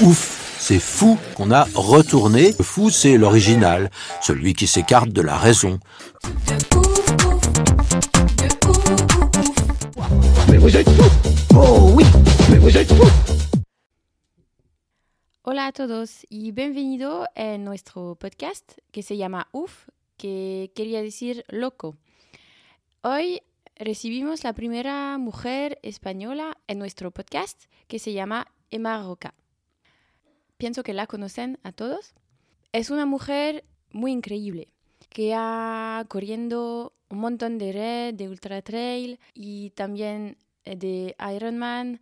Ouf, c'est fou qu'on a retourné. Le fou, c'est l'original, celui qui s'écarte de la raison. Mais vous êtes fous Oh oui Mais vous êtes fous Hola a todos y bienvenido en nuestro podcast que se llama UF, que quería decir loco. Hoy recibimos la primera mujer española en nuestro podcast que se llama Emma Roca. Pienso que la conocen a todos. Es una mujer muy increíble que ha corriendo un montón de red, de ultra trail y también eh, de Ironman.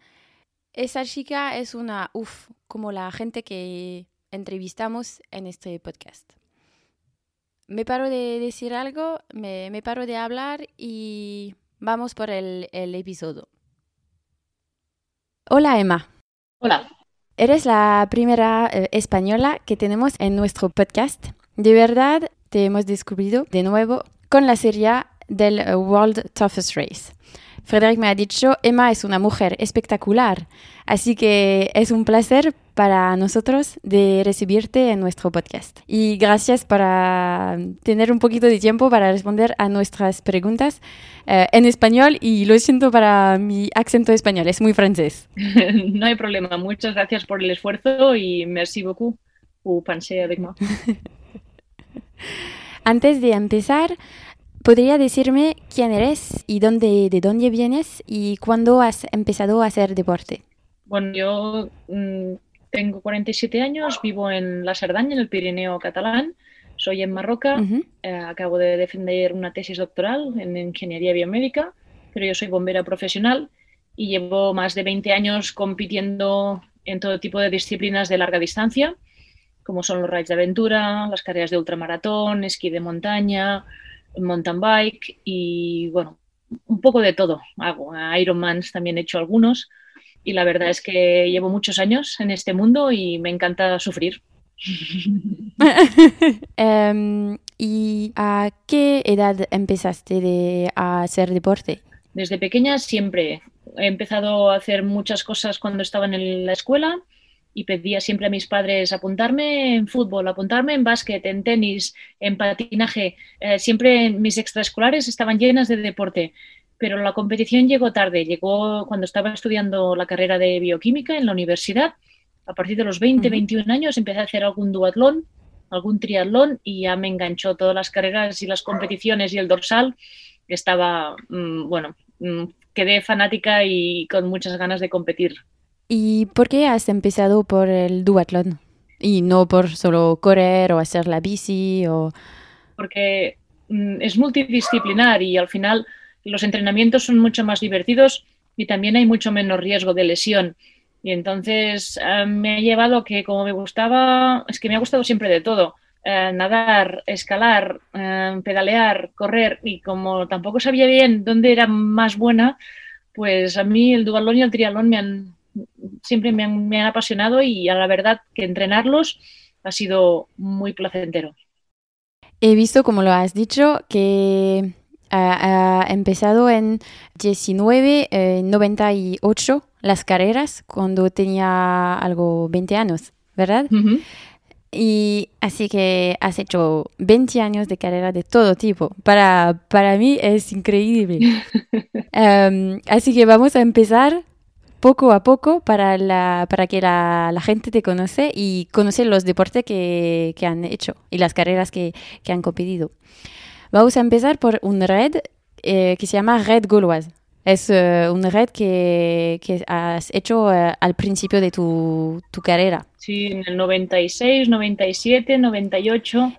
Esa chica es una uff, como la gente que entrevistamos en este podcast. Me paro de decir algo, me, me paro de hablar y vamos por el, el episodio. Hola Emma, Hola, eres la primera eh, española que tenemos en nuestro podcast. De verdad, te hemos descubierto de nuevo con la serie del World Toughest Race. Frederick me ha dicho, Emma es una mujer espectacular, así que es un placer para nosotros de recibirte en nuestro podcast. Y gracias para tener un poquito de tiempo para responder a nuestras preguntas eh, en español y lo siento para mi acento español, es muy francés. no hay problema. Muchas gracias por el esfuerzo y merci beaucoup penser avec moi. Antes de empezar, ¿podría decirme quién eres y dónde, de dónde vienes y cuándo has empezado a hacer deporte? Bueno, yo mm, tengo 47 años, vivo en la Cerdaña, en el Pirineo catalán. Soy en Marroca, Ujú. eh, acabo de defender una tesis doctoral en ingeniería biomédica, pero yo soy bombera profesional y llevo más de 20 años compitiendo en todo tipo de disciplinas de larga distancia, como son los raids de aventura, las carreras de ultramaratón, esquí de montaña, mountain bike y bueno, un poco de todo hago. Ironmans también he hecho algunos y la verdad es que llevo muchos años en este mundo y me encanta sufrir. Em, ¿Y a qué edad empezaste de, a hacer deporte? Desde pequeña siempre he empezado a hacer muchas cosas cuando estaba en la escuela y pedía siempre a mis padres apuntarme en fútbol, apuntarme en básquet, en tenis, en patinaje. Eh, siempre mis extraescolares estaban llenas de deporte, pero la competición llegó tarde. Llegó cuando estaba estudiando la carrera de bioquímica en la universidad. A partir de los 20, Ujú. 21 años empecé a hacer algún duatlón, algún triatlón y ya me enganchó todas las carreras y las competiciones y el dorsal. Estaba, mm, bueno, mm, quedé fanática y con muchas ganas de competir. ¿Y por qué has empezado por el duatlón? Y no por solo correr o hacer la bici o... porque mm, es multidisciplinar y al final los entrenamientos son mucho más divertidos y también hay mucho menos riesgo de lesión. Y entonces eh, me ha llevado que como me gustaba, es que me ha gustado siempre de todo. eh, nadar, escalar, eh, pedalear, correr y como tampoco sabía bien dónde era más buena, pues a mí el duatlón y el triatlón me han, siempre me han, me han apasionado y a la verdad que entrenarlos ha sido muy placentero. He visto, como lo has dicho, que ha, ha empezado en 1998 las carreras cuando tenía algo 20 años, ¿verdad? Ujú. Y así que has hecho 20 años de carrera de todo tipo. Para, para mí es increíble. Em, así que vamos a empezar poco a poco para, la, para que la, la gente te conoce y conoce los deportes que, que han hecho y las carreras que, que han competido. Vamos a empezar por un red eh, que se llama Red Gauloise. Es eh, un red que, que has hecho eh, al principio de tu, tu carrera. Sí, en el 96, 97, 98,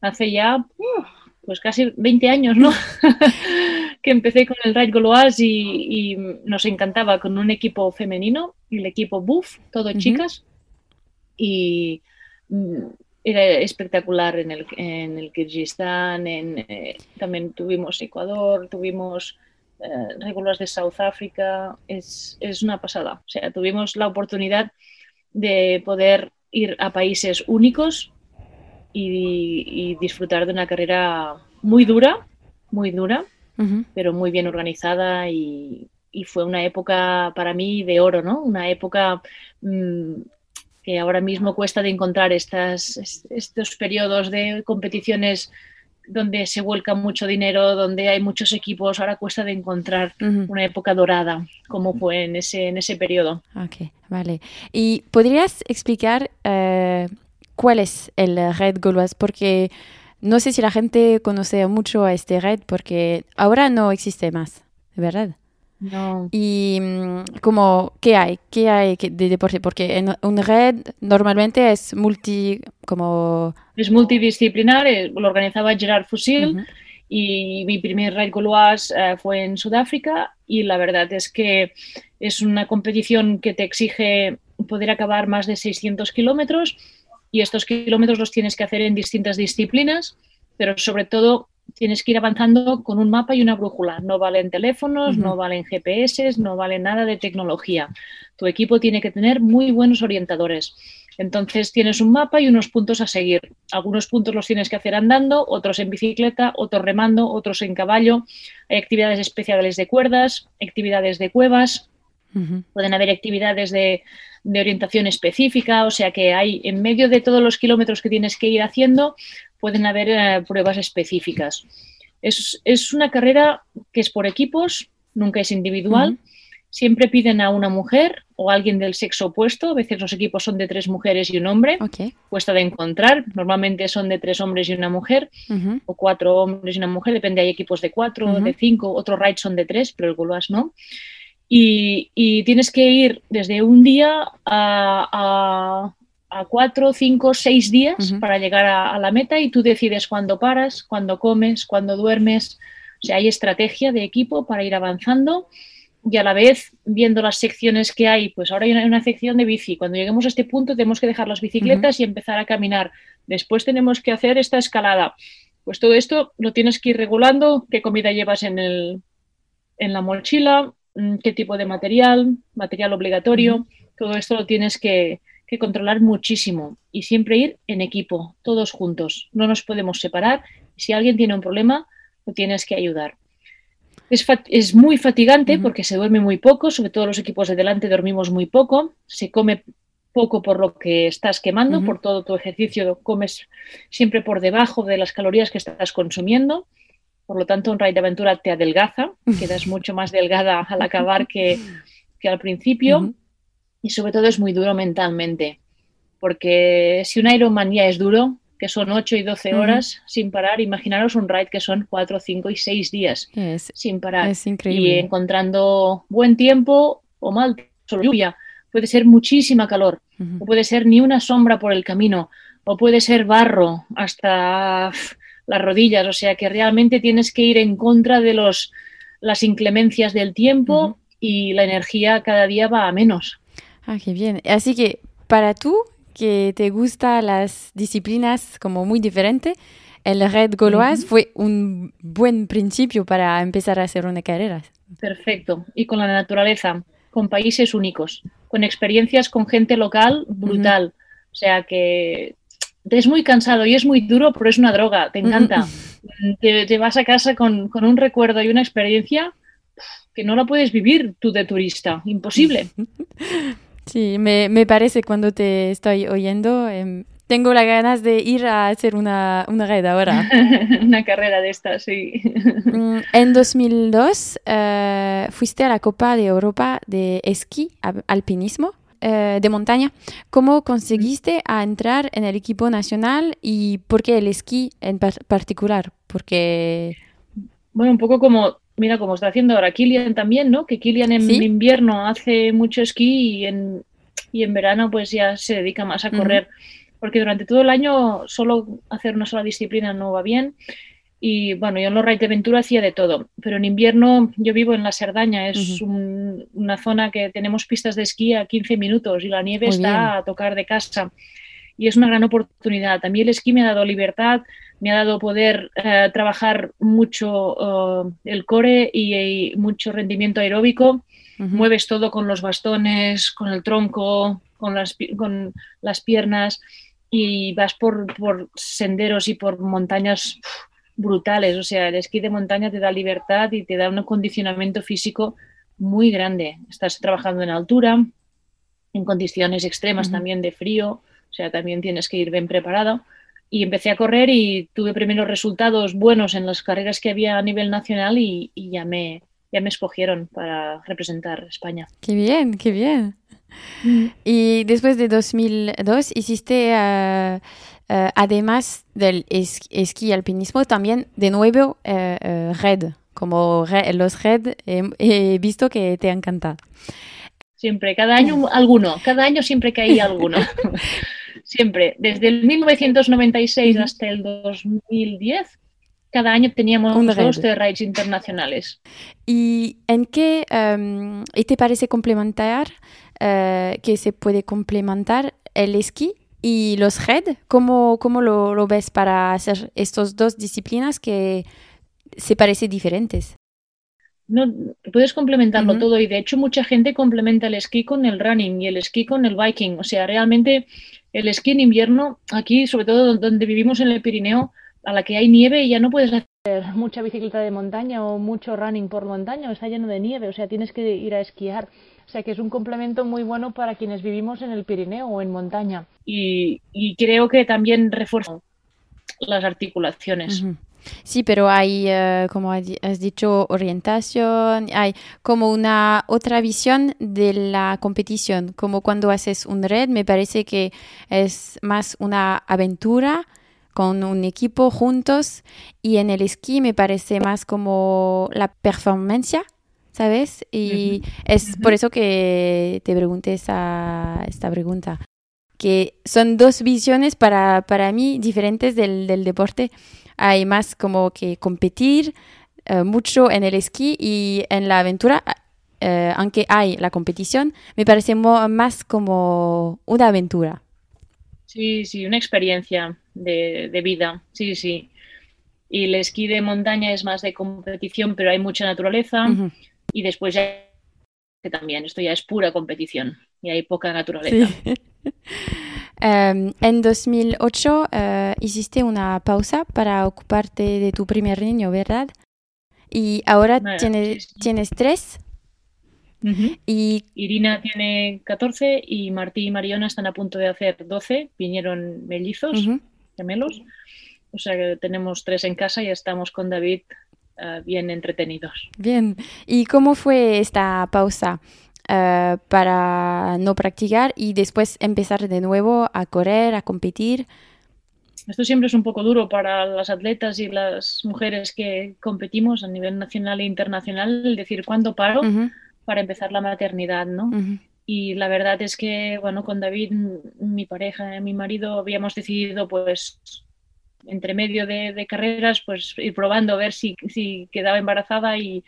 hace ya pues casi 20 años, ¿no? que empecé con el Raid Goloas y, y, nos encantaba con un equipo femenino, el equipo Buff, todo chicas. Y mm, era espectacular en el, en el Kirguistán, en, eh, también tuvimos Ecuador, tuvimos eh, de South Africa, es, es, una pasada. O sea, tuvimos la oportunidad de poder ir a países únicos y, y disfrutar de una carrera muy dura, muy dura, pero muy bien organizada y, y, fue una época para mí de oro, ¿no? Una época mmm, que ahora mismo cuesta de encontrar estas, estos periodos de competiciones donde se vuelca mucho dinero, donde hay muchos equipos, ahora cuesta de encontrar uh -huh. una época dorada como fue en ese, en ese periodo. Ok, vale. ¿Y podrías explicar uh, cuál es el Red Gauloise? Porque no sé si la gente conoce mucho a este red, porque ahora no existe más, ¿verdad? No. Y como, ¿qué hay? ¿Qué hay de deporte? Porque en un red normalmente es multi, como... Es multidisciplinar, lo organizaba Gerard Fusil uh -huh. y mi primer red Gauloise uh, fue en Sudáfrica y la verdad es que es una competición que te exige poder acabar más de 600 kilómetros y estos kilómetros los tienes que hacer en distintas disciplinas, pero sobre todo tienes que ir avanzando con un mapa y una brújula. No valen teléfonos, uh -huh. no valen GPS, no vale nada de tecnología. Tu equipo tiene que tener muy buenos orientadores. Entonces tienes un mapa y unos puntos a seguir. Algunos puntos los tienes que hacer andando, otros en bicicleta, otros remando, otros en caballo. Hay actividades especiales de cuerdas, actividades de cuevas. Uh -huh. Pueden haber actividades de, de orientación específica, o sea que hay en medio de todos los kilómetros que tienes que ir haciendo, pueden haber eh, pruebas específicas. Es, es, una carrera que es por equipos, nunca es individual. Uh -huh. Siempre piden a una mujer o a alguien del sexo opuesto. A veces los equipos son de tres mujeres y un hombre. Okay. Cuesta de encontrar. Normalmente son de tres hombres y una mujer. Uh -huh. O cuatro hombres y una mujer. Depende, hay equipos de cuatro, uh -huh. de cinco. Otros rides son de tres, pero el Goloas no. Y, y, tienes que ir desde un día a, a, a cuatro, cinco, seis días uh -huh. para llegar a, a, la meta y tú decides cuándo paras, cuándo comes, cuándo duermes. O sea, hay estrategia de equipo para ir avanzando y a la vez viendo las secciones que hay, pues ahora hay una, una sección de bici. Cuando lleguemos a este punto tenemos que dejar las bicicletas uh -huh. y empezar a caminar. Después tenemos que hacer esta escalada. Pues todo esto lo tienes que ir regulando, qué comida llevas en, el, en la mochila, Mm, qué tipo de material, material obligatorio, uh -huh. todo esto lo tienes que, que, controlar muchísimo y siempre ir en equipo, todos juntos. No nos podemos separar. Si alguien tiene un problema, lo tienes que ayudar. Es, es muy fatigante uh -huh. porque se duerme muy poco, sobre todo los equipos de delante dormimos muy poco, se come poco por lo que estás quemando, uh -huh. por todo tu ejercicio comes siempre por debajo de las calorías que estás consumiendo. Por lo tanto, un raid de aventura te adelgaza, quedas mucho más delgada al acabar que, que al principio uh -huh. Y sobre todo es muy duro mentalmente, porque si un Ironman ya es duro, que son 8 y 12 horas uh -huh. sin parar, imaginaros un raid que son 4, 5 y 6 días es, sin parar es increíble. y encontrando buen tiempo o mal, solo lluvia, puede ser muchísima calor, uh -huh. o puede ser ni una sombra por el camino, o puede ser barro hasta las rodillas, o sea que realmente tienes que ir en contra de los, las inclemencias del tiempo uh -huh. y la energía cada día va a menos. Ah, qué bien. Así que para tú, que te gustan las disciplinas como muy diferentes, el Red Gauloise uh -huh. fue un buen principio para empezar a hacer una carrera. Perfecto. Y con la naturaleza, con países únicos, con experiencias con gente local brutal. Uh -huh. O sea que es muy cansado y es muy duro, pero es una droga, te encanta. te, te, vas a casa con, con, un recuerdo y una experiencia que no la puedes vivir tú de turista, imposible. Sí, me, me parece cuando te estoy oyendo, eh, tengo las ganas de ir a hacer una, una red ahora. una carrera de estas, sí. Mm, en 2002 uh, fuiste a la Copa de Europa de esquí, alpinismo. Eh, de montaña. ¿Cómo conseguiste a entrar en el equipo nacional y por qué el esquí en par particular? Porque... Bueno, un poco como, mira, como está haciendo ahora Kilian también, ¿no? Que Kilian en ¿Sí? invierno hace mucho esquí y en, y en verano pues ya se dedica más a correr. Uh -huh. Porque durante todo el año solo hacer una sola disciplina no va bien. Y bueno, yo en los raids de aventura hacía de todo, pero en invierno yo vivo en la Cerdaña, es un, una zona que tenemos pistas de esquí a 15 minutos y la nieve Muy está bien. a tocar de casa. Y es una gran oportunidad. A mí el esquí me ha dado libertad, me ha dado poder eh, trabajar mucho eh, el core y, y mucho rendimiento aeróbico. Mueves todo con los bastones, con el tronco, con las, con las piernas y vas por, por senderos y por montañas uf, brutales. O sea, el esquí de montaña te da libertad y te da un acondicionamiento físico muy grande. Estás trabajando en altura, en condiciones extremas también de frío, o sea, también tienes que ir bien preparado. Y empecé a correr y tuve primeros resultados buenos en las carreras que había a nivel nacional y, y ya, me, ya me escogieron para representar España. Qué bien, qué bien. Y después de 2002 hiciste, eh, eh, además del es- esquí alpinismo, también de nuevo eh, red. Como re- los red he, he visto que te encanta. Siempre, cada año alguno, cada año siempre caía alguno. siempre, desde el 1996 Ujú. hasta el 2010, cada año teníamos Un dos de raids internacionales. ¿Y en qué y te parece complementar, eh, que se puede complementar el esquí y los red? ¿Cómo, cómo lo, lo ves para hacer estas dos disciplinas que se parecen diferentes? No, puedes complementarlo Ujú. todo y de hecho mucha gente complementa el esquí con el running y el esquí con el biking. O sea, realmente el esquí en invierno, aquí, sobre todo donde vivimos en el Pirineo, a la que hay nieve ya no puedes hacer mucha bicicleta de montaña o mucho running por montaña, está lleno de nieve, o sea, tienes que ir a esquiar. O sea, que es un complemento muy bueno para quienes vivimos en el Pirineo o en montaña. Y, y creo que también refuerza las articulaciones. Sí, pero hay, eh, como has dicho, orientación, hay como una otra visión de la competición, como cuando haces un red, me parece que es más una aventura con un equipo juntos y en el esquí me parece más como la performance, ¿sabes? Y es por eso que te pregunté esa, esta pregunta que son dos visiones para, para mí diferentes del, del deporte. Hay más como que competir eh, mucho en el esquí y en la aventura, eh, aunque hay la competición, me parece más como una aventura. Sí, sí, una experiencia de, de vida, sí, sí. Y el esquí de montaña es más de competición, pero hay mucha naturaleza. Y después ya que también, esto ya es pura competición y hay poca naturaleza. Sí. Em, en 2008 eh, hiciste una pausa para ocuparte de tu primer niño, ¿verdad? Y ahora tienes, sí, sí. tienes tres y Irina tiene 14 y Martí y Mariona están a punto de hacer 12. Vinieron mellizos, gemelos. O sea que tenemos tres en casa y estamos con David eh, bien entretenidos. Bien, ¿y cómo fue esta pausa eh, para no practicar y después empezar de nuevo a correr, a competir? Esto siempre es un poco duro para las atletas y las mujeres que competimos a nivel nacional e internacional, el decir cuándo paro Ujú, para empezar la maternidad, ¿no? ujú, Y la verdad es que, bueno, con David, mi pareja, mi marido, habíamos decidido, pues, entre medio de, de carreras, pues ir probando a ver si, si quedaba embarazada y,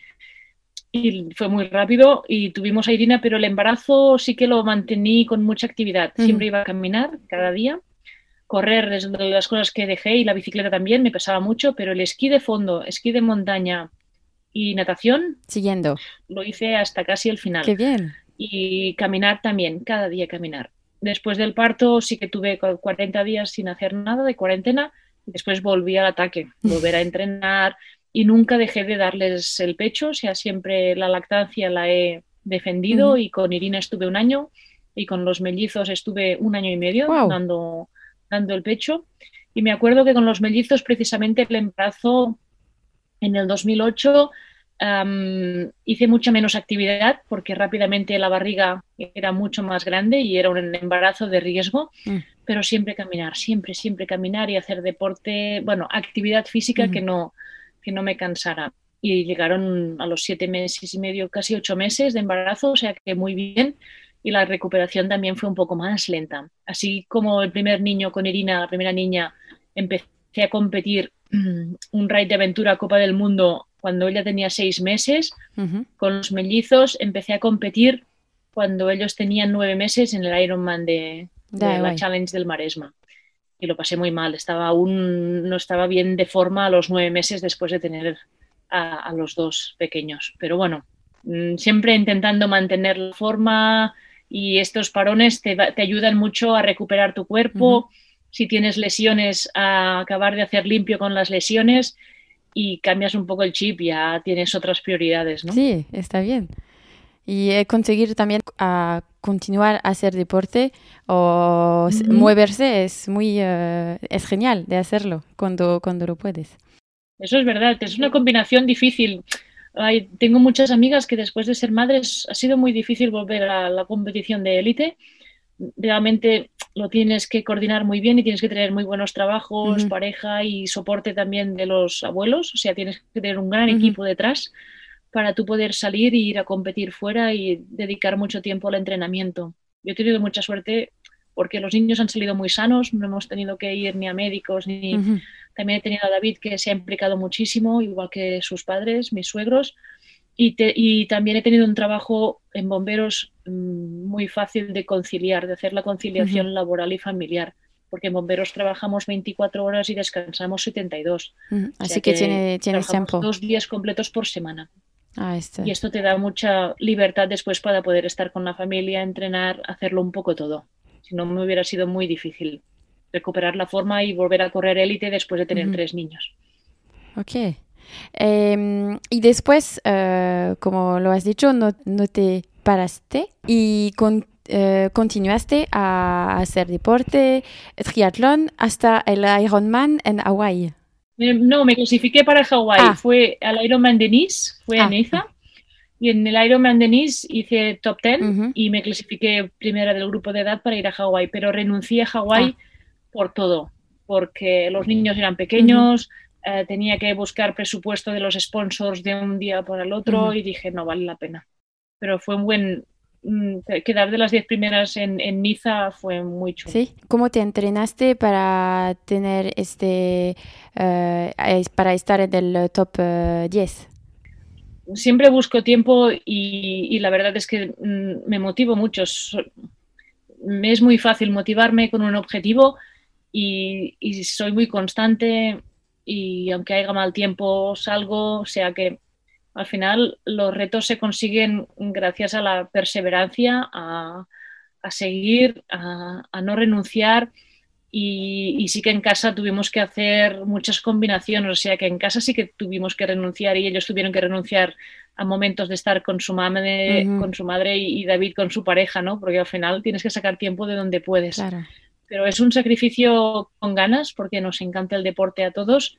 y fue muy rápido y tuvimos a Irina, pero el embarazo sí que lo mantení con mucha actividad. Siempre iba a caminar cada día. Correr es de las cosas que dejé y la bicicleta también me pesaba mucho, pero el esquí de fondo, esquí de montaña y natación Siguiendo. lo hice hasta casi el final Qué bien. y caminar también, cada día caminar. Después del parto sí que tuve cu- 40 días sin hacer nada de cuarentena después volví al ataque, volver a entrenar y nunca dejé de darles el pecho, o sea, siempre la lactancia la he defendido y con Irina estuve un año y con los mellizos estuve un año y medio dando, dando el pecho. Y me acuerdo que con los mellizos precisamente el embarazo en el 2008 am, hice mucha menos actividad porque rápidamente la barriga era mucho más grande y era un embarazo de riesgo, Mm. pero siempre caminar, siempre, siempre caminar y hacer deporte, bueno, actividad física que, no, que no me cansara. Y llegaron a los siete meses y medio, casi ocho meses de embarazo, o sea que muy bien. Y la recuperación también fue un poco más lenta. Así como el primer niño con Irina, la primera niña, empecé a competir mm, un raid de aventura Copa del Mundo cuando ella tenía seis meses. Con los mellizos empecé a competir cuando ellos tenían nueve meses en el Ironman de, de la. Challenge del Maresma. Y lo pasé muy mal. Estaba aún no estaba bien de forma a los nueve meses después de tener a, a los dos pequeños. Pero bueno, mm, siempre intentando mantener la forma y estos parones te, te ayudan mucho a recuperar tu cuerpo. Si tienes lesiones, a acabar de hacer limpio con las lesiones y cambias un poco el chip, ya tienes otras prioridades, ¿no? Sí, está bien. Y conseguir también a continuar a hacer deporte o moverse es muy eh, es genial de hacerlo cuando, cuando lo puedes. Eso es verdad, es una combinación difícil. Ay, tengo muchas amigas que después de ser madres ha sido muy difícil volver a la competición de élite. Realmente lo tienes que coordinar muy bien y tienes que tener muy buenos trabajos, pareja y soporte también de los abuelos. O sea, tienes que tener un gran equipo detrás para tú poder salir e ir a competir fuera y dedicar mucho tiempo al entrenamiento. Yo he tenido mucha suerte porque los niños han salido muy sanos, no hemos tenido que ir ni a médicos ni, también he tenido a David que se ha implicado muchísimo, igual que sus padres, mis suegros. Y, te- y también he tenido un trabajo en bomberos mm, muy fácil de conciliar, de hacer la conciliación laboral y familiar. Porque en bomberos trabajamos 24 horas y descansamos 72. Ujú. O Así sea que, tiene, trabajamos tiempo. dos días completos por semana. Está. Y esto te da mucha libertad después para poder estar con la familia, entrenar, hacerlo un poco todo. Si no, me hubiera sido muy difícil recuperar la forma y volver a correr élite después de tener tres niños. Ok. Em, y después, eh, como lo has dicho, no, no te paraste y con- eh, continuaste a hacer deporte, triatlón, hasta el Ironman en Hawái. No, me clasifiqué para Hawái. Ah. Fue al Ironman de Nice, fue Ah. en Niza. Y en el Ironman de Nice hice top 10 Ujú. y me clasifiqué primera del grupo de edad para ir a Hawái. Pero renuncié a Hawái por todo, porque los niños eran pequeños, eh, tenía que buscar presupuesto de los sponsors de un día para el otro y dije, no vale la pena. Pero fue un buen... mm, Quedar de las 10 primeras en, en Niza fue muy chulo. ¿Sí? ¿Cómo te entrenaste para tener este, es- para estar en el top eh, 10? siempre busco tiempo y, y la verdad es que mm, me motivo mucho. Me es muy fácil motivarme con un objetivo y, y soy muy constante y aunque haya mal tiempo salgo, o sea que al final los retos se consiguen gracias a la perseverancia, a, a seguir, a, a no renunciar y, y sí que en casa tuvimos que hacer muchas combinaciones, o sea que en casa sí que tuvimos que renunciar y ellos tuvieron que renunciar a momentos de estar con su madre, con su madre y, y David con su pareja, ¿no? Porque al final tienes que sacar tiempo de donde puedes. Claro. Pero es un sacrificio con ganas porque nos encanta el deporte a todos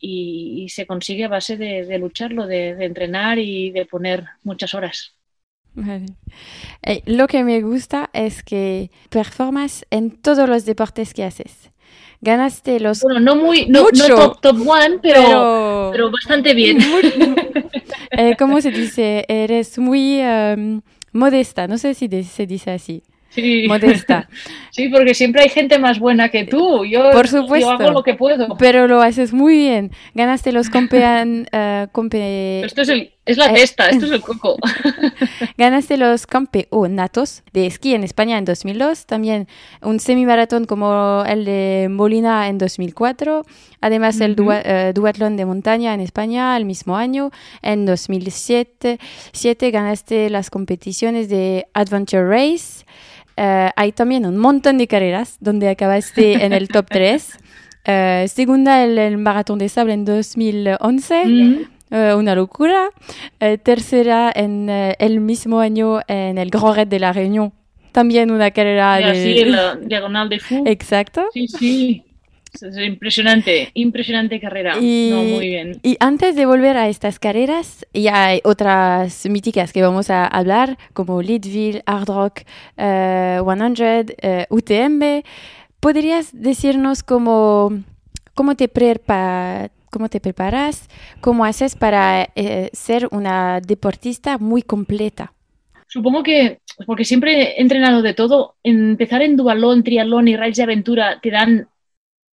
y, y se consigue a base de, de lucharlo, de, de entrenar y de poner muchas horas. Vale. Eh, lo que me gusta es que performas en todos los deportes que haces. Ganaste los... Bueno, no muy, no, top, top one, pero, pero... pero bastante bien. Eh, ¿Cómo se dice? Eres muy em, modesta, no sé si de- se dice así. Sí. Modesta. Sí, porque siempre hay gente más buena que tú. Yo, Por supuesto. yo hago lo que puedo. Pero lo haces muy bien. Ganaste los campean, eh, campe- Esto es, el, es la Eh. testa, esto es el coco. Ganaste los campeonatos de esquí en España en 2002, también un semimaratón como el de Molina en 2004, además el dua- eh, duatlón de montaña en España el mismo año, en 2007 siete ganaste las competiciones de Adventure Race, Eh, hay también un montón de carreras donde acabaste en el top 3. Eh, segunda el, el maratón de sable en 2011. Mm. Eh, una locura. Eh, tercera en el mismo año en el Grand Raid de la Réunion. También una carrera Y de... así en la diagonal de Fu. Exacto. Sí, sí. Es es impresionante, impresionante carrera. Y- No, muy bien. Y antes de volver a estas carreras, ya hay otras míticas que vamos a hablar, como Leadville, Hard Rock, eh, 100, eh, UTMB. ¿Podrías decirnos cómo, cómo, te prepa- cómo te preparas, cómo haces para eh, ser una deportista muy completa? Supongo que, porque siempre he entrenado de todo, empezar en dualón, triatlón y raids de aventura te dan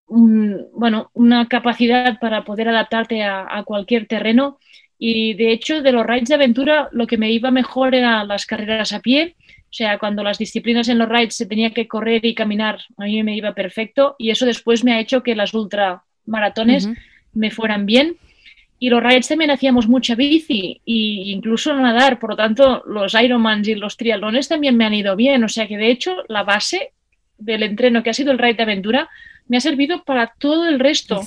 bueno, una capacidad para poder adaptarte a, cualquier terreno. Y de hecho, de los rides de aventura, lo que me iba mejor eran las carreras a pie. O sea, cuando las disciplinas en los rides se tenía que correr y caminar, a mí me iba perfecto. Y eso después me ha hecho que las ultramaratones me fueran bien. Y los rides también hacíamos mucha bici e incluso nadar. Por lo tanto, los Ironmans y los triatlones también me han ido bien. O sea que, de hecho, la base del entreno que ha sido el ride de aventura me ha servido para todo el resto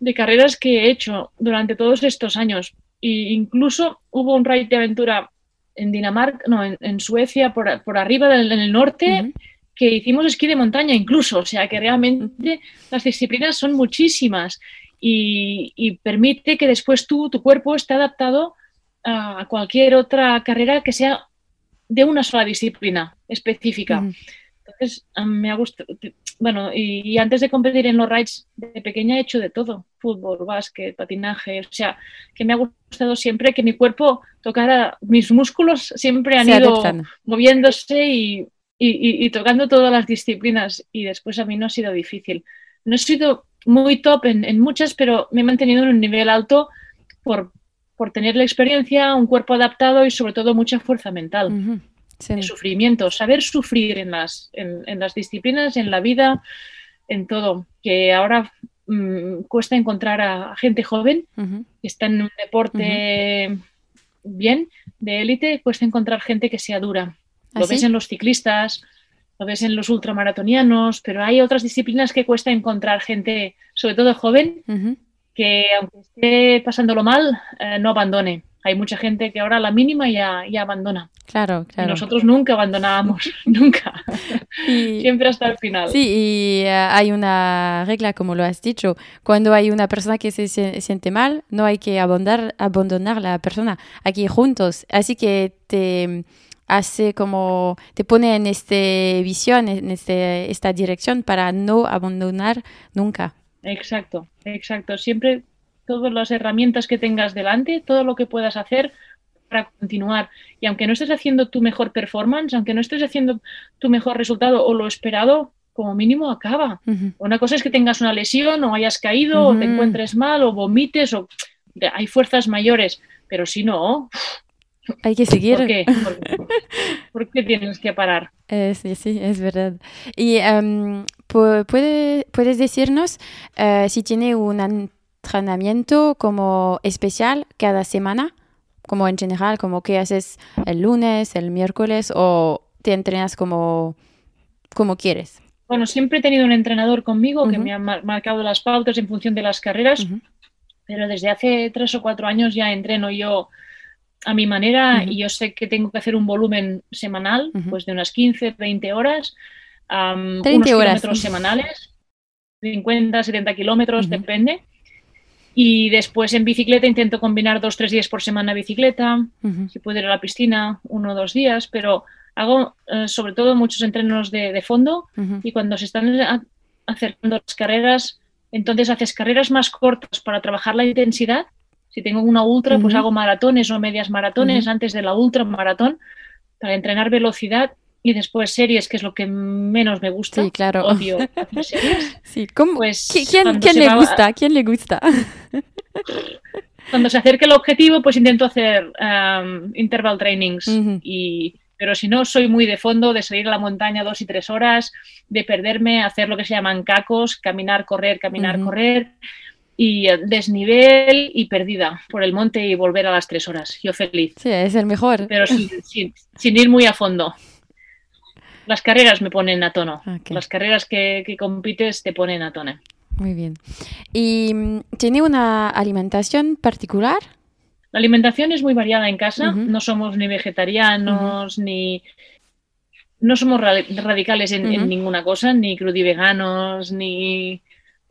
de carreras que he hecho durante todos estos años. E incluso hubo un ride de aventura en Dinamarca, no, en, Suecia, por, arriba en el norte, que hicimos esquí de montaña incluso. O sea que realmente las disciplinas son muchísimas y, permite que después tú, tu cuerpo esté adaptado a cualquier otra carrera que sea de una sola disciplina específica. Entonces, me ha gustado, bueno, y, antes de competir en los rides de pequeña he hecho de todo, fútbol, básquet, patinaje, o sea, que me ha gustado siempre que mi cuerpo tocara, mis músculos siempre han ido moviéndose y, y, tocando todas las disciplinas. Y después a mí no ha sido difícil. No he sido muy top en, muchas, pero me he mantenido en un nivel alto por, por, tener la experiencia, un cuerpo adaptado y sobre todo mucha fuerza mental de sufrimiento, saber sufrir en las, en, las disciplinas, en la vida, en todo, que ahora mm, cuesta encontrar a, gente joven que está en un deporte bien, de élite, cuesta encontrar gente que sea dura. ¿Ah, lo ves en los ciclistas, lo ves en los ultramaratonianos, pero hay otras disciplinas que cuesta encontrar gente, sobre todo joven, que aunque esté pasándolo mal, eh, no abandone hay mucha gente que ahora a la mínima ya, ya abandona. Claro, claro. nosotros nunca abandonábamos, nunca. Siempre hasta el final. Sí, y eh, hay una regla, como lo has dicho, cuando hay una persona que se, siente mal, no hay que abandonar, abandonar la persona, aquí juntos. Así que te hace como, te pone en esta visión, en este, esta dirección para no abandonar nunca. Exacto, exacto. Siempre todas las herramientas que tengas delante, todo lo que puedas hacer para continuar. Y aunque no estés haciendo tu mejor performance, aunque no estés haciendo tu mejor resultado o lo esperado, como mínimo acaba. Una cosa es que tengas una lesión o hayas caído o te encuentres mal o vomites o hay fuerzas mayores, pero si no... Hay que seguir. ¿Por qué? ¿Por, qué tienes que parar? Eh, sí, sí, es verdad. Y um, puede, puedes decirnos uh, si tiene una entrenamiento como especial cada semana, como en general, como que haces el lunes, el miércoles o te entrenas como, como quieres? Bueno, siempre he tenido un entrenador conmigo que me ha marcado las pautas en función de las carreras, pero desde hace tres o cuatro años ya entreno yo a mi manera y yo sé que tengo que hacer un volumen semanal, pues de unas 15, 20 horas, um, unos horas. kilómetros semanales, 50, 70 kilómetros, depende. Y después en bicicleta intento combinar dos, tres días por semana bicicleta, si puedo ir a la piscina uno o dos días, pero hago eh, sobre todo muchos entrenos de, fondo y cuando se están acercando las carreras, entonces haces carreras más cortas para trabajar la intensidad. Si tengo una ultra, pues hago maratones o medias maratones antes de la ultra maratón para entrenar velocidad y después series, que es lo que menos me gusta. Sí, claro. Odio hacer series. Sí, ¿cómo? Pues ¿Quién, ¿quién le gusta? ¿Quién le gusta? Cuando se acerca el objetivo, pues intento hacer um, interval trainings. y, pero si no, soy muy de fondo, de salir a la montaña dos y tres horas, de perderme, hacer lo que se llaman cacos, caminar, correr, caminar, correr y desnivel y perdida por el monte y volver a las tres horas. Yo feliz. Sí, es el mejor. Pero sin ir muy a fondo. Las carreras me ponen a tono. Las carreras que, compites te ponen a tono. Muy bien. ¿Y mm, tiene una alimentación particular? La alimentación es muy variada en casa. No somos ni vegetarianos, ni... No somos radicales en, ninguna cosa, ni crudiveganos, ni...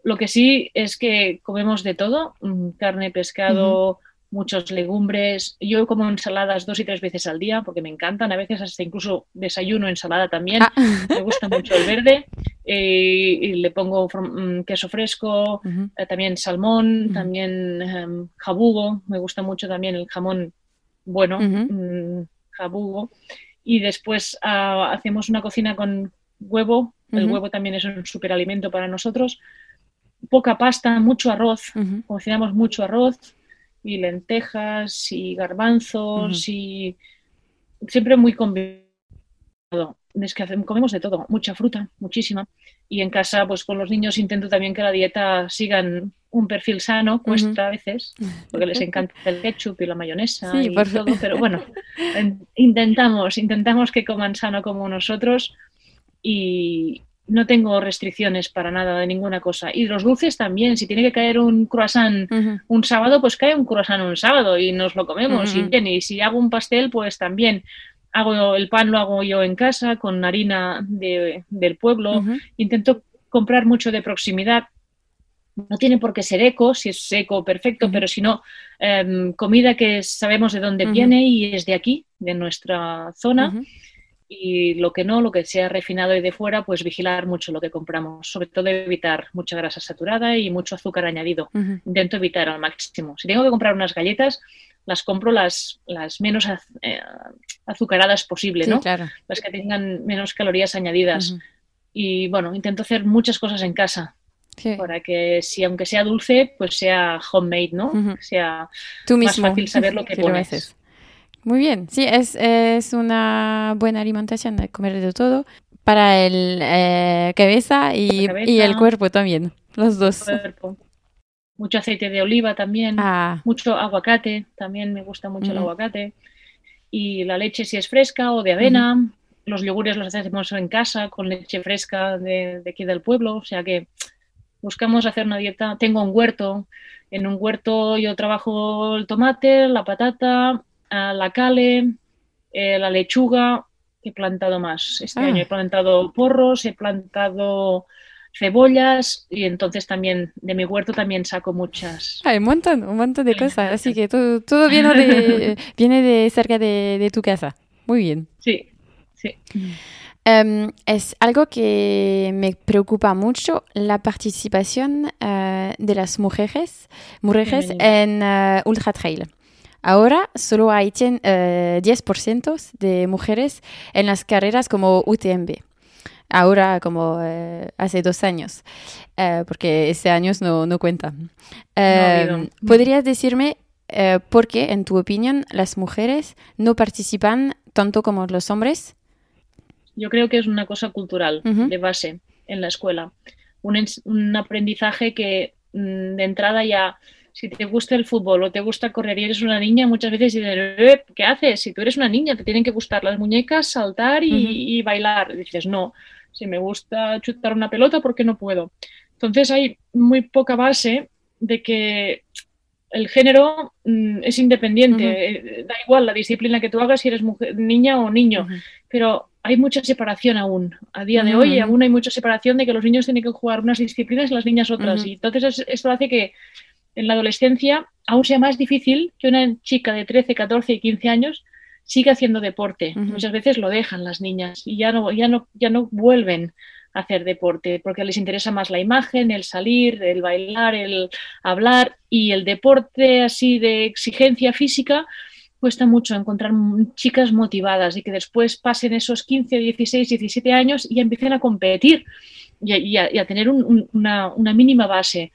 Lo que sí es que comemos de todo, mm, carne, pescado, muchos legumbres. Yo como ensaladas dos y tres veces al día porque me encantan. A veces hasta incluso desayuno ensalada también. Ah. Me gusta mucho el verde. Eh, y le pongo mm, queso fresco, eh, también salmón, también em, jabugo. Me gusta mucho también el jamón bueno, mm, jabugo. Y después ah, hacemos una cocina con huevo. El huevo también es un superalimento para nosotros. poca pasta, mucho arroz, cocinamos mucho arroz y lentejas y garbanzos y siempre muy combinado. Es que hacemos- comemos de todo, mucha fruta, muchísima. Y en casa, pues con los niños intento también que la dieta sigan un perfil sano, cuesta a veces, porque les encanta el ketchup y la mayonesa Sí, y por- todo, pero bueno, en- intentamos, intentamos que coman sano como nosotros y no tengo restricciones para nada de ninguna cosa. Y los dulces también, si tiene que caer un croissant un sábado, pues cae un croissant un sábado y nos lo comemos. y, bien, y si hago un pastel, pues también hago el pan lo hago yo en casa con harina de- del pueblo. Intento comprar mucho de proximidad. No tiene por qué ser eco, si es seco, perfecto, pero si no, em, comida que sabemos de dónde viene y es de aquí, de nuestra zona. Y lo que no, lo que sea refinado y de fuera, pues vigilar mucho lo que compramos. Sobre todo evitar mucha grasa saturada y mucho azúcar añadido intento evitar al máximo. Si tengo que comprar unas galletas, las compro las, las menos az- eh, azucaradas posible, Sí, ¿no? claro. Las que tengan menos calorías añadidas. Y bueno, intento hacer muchas cosas en casa Sí. para que si aunque sea dulce, pues sea homemade, ¿no? Ujú. Que sea Tú más mismo. fácil saber lo que lo pones. Muy bien, sí, es, es una buena alimentación de comer de todo para el eh, cabeza y, y el cuerpo también, los dos. cuerpo. Mucho aceite de oliva también. Ah, mucho aguacate, también me gusta mucho el aguacate. Y la leche si es fresca o de avena. Los yogures los hacemos en casa con leche fresca de, de aquí del pueblo. O sea que buscamos hacer una dieta. Tengo un huerto. En un huerto yo trabajo el tomate, la patata, la cale, eh, la lechuga. He plantado más. Este Ah. año he plantado porros, he plantado cebollas y entonces también de mi huerto también saco muchas, hay un montón, un montón de cosas, así que todo, todo viene, de, viene de cerca de, de tu casa. Muy bien. Sí, sí. Em, es algo que me preocupa mucho, la participación eh, de las mujeres, mujeres en eh, Ultra Trail. Ahora solo hay cien- eh, 10% de mujeres en las carreras como UTMB. Ahora como eh, hace dos años, eh, porque ese años no, no cuenta. ¿Podrías decirme por qué, en tu opinión, las mujeres no participan tanto como los hombres? Yo creo que es una cosa cultural de base en la escuela. Un, un aprendizaje que mm, de entrada ya, si te gusta el fútbol o te gusta correr y eres una niña, muchas veces dicen, "Eh, ¿qué haces? Si tú eres una niña, te tienen que gustar las muñecas, saltar y, bailar. Y dices, no, si me gusta chutar una pelota, ¿por qué no puedo? Entonces hay muy poca base de que el género mm, es independiente. Eh, Da igual la disciplina que tú hagas si eres mujer- niña o niño pero hay mucha separación aún. A día de hoy aún hay mucha separación de que los niños tienen que jugar unas disciplinas y las niñas otras. Y entonces es- esto hace que en la adolescencia aún sea más difícil que una chica de 13, 14 y 15 años siga haciendo deporte. Muchas veces lo dejan las niñas y ya no, ya no, ya no vuelven a hacer deporte porque les interesa más la imagen, el salir, el bailar, el hablar y el deporte así de exigencia física cuesta mucho encontrar chicas motivadas y que después pasen esos 15, 16, 17 años y empiecen a competir y a, y a- y a tener un- un- una, una mínima base.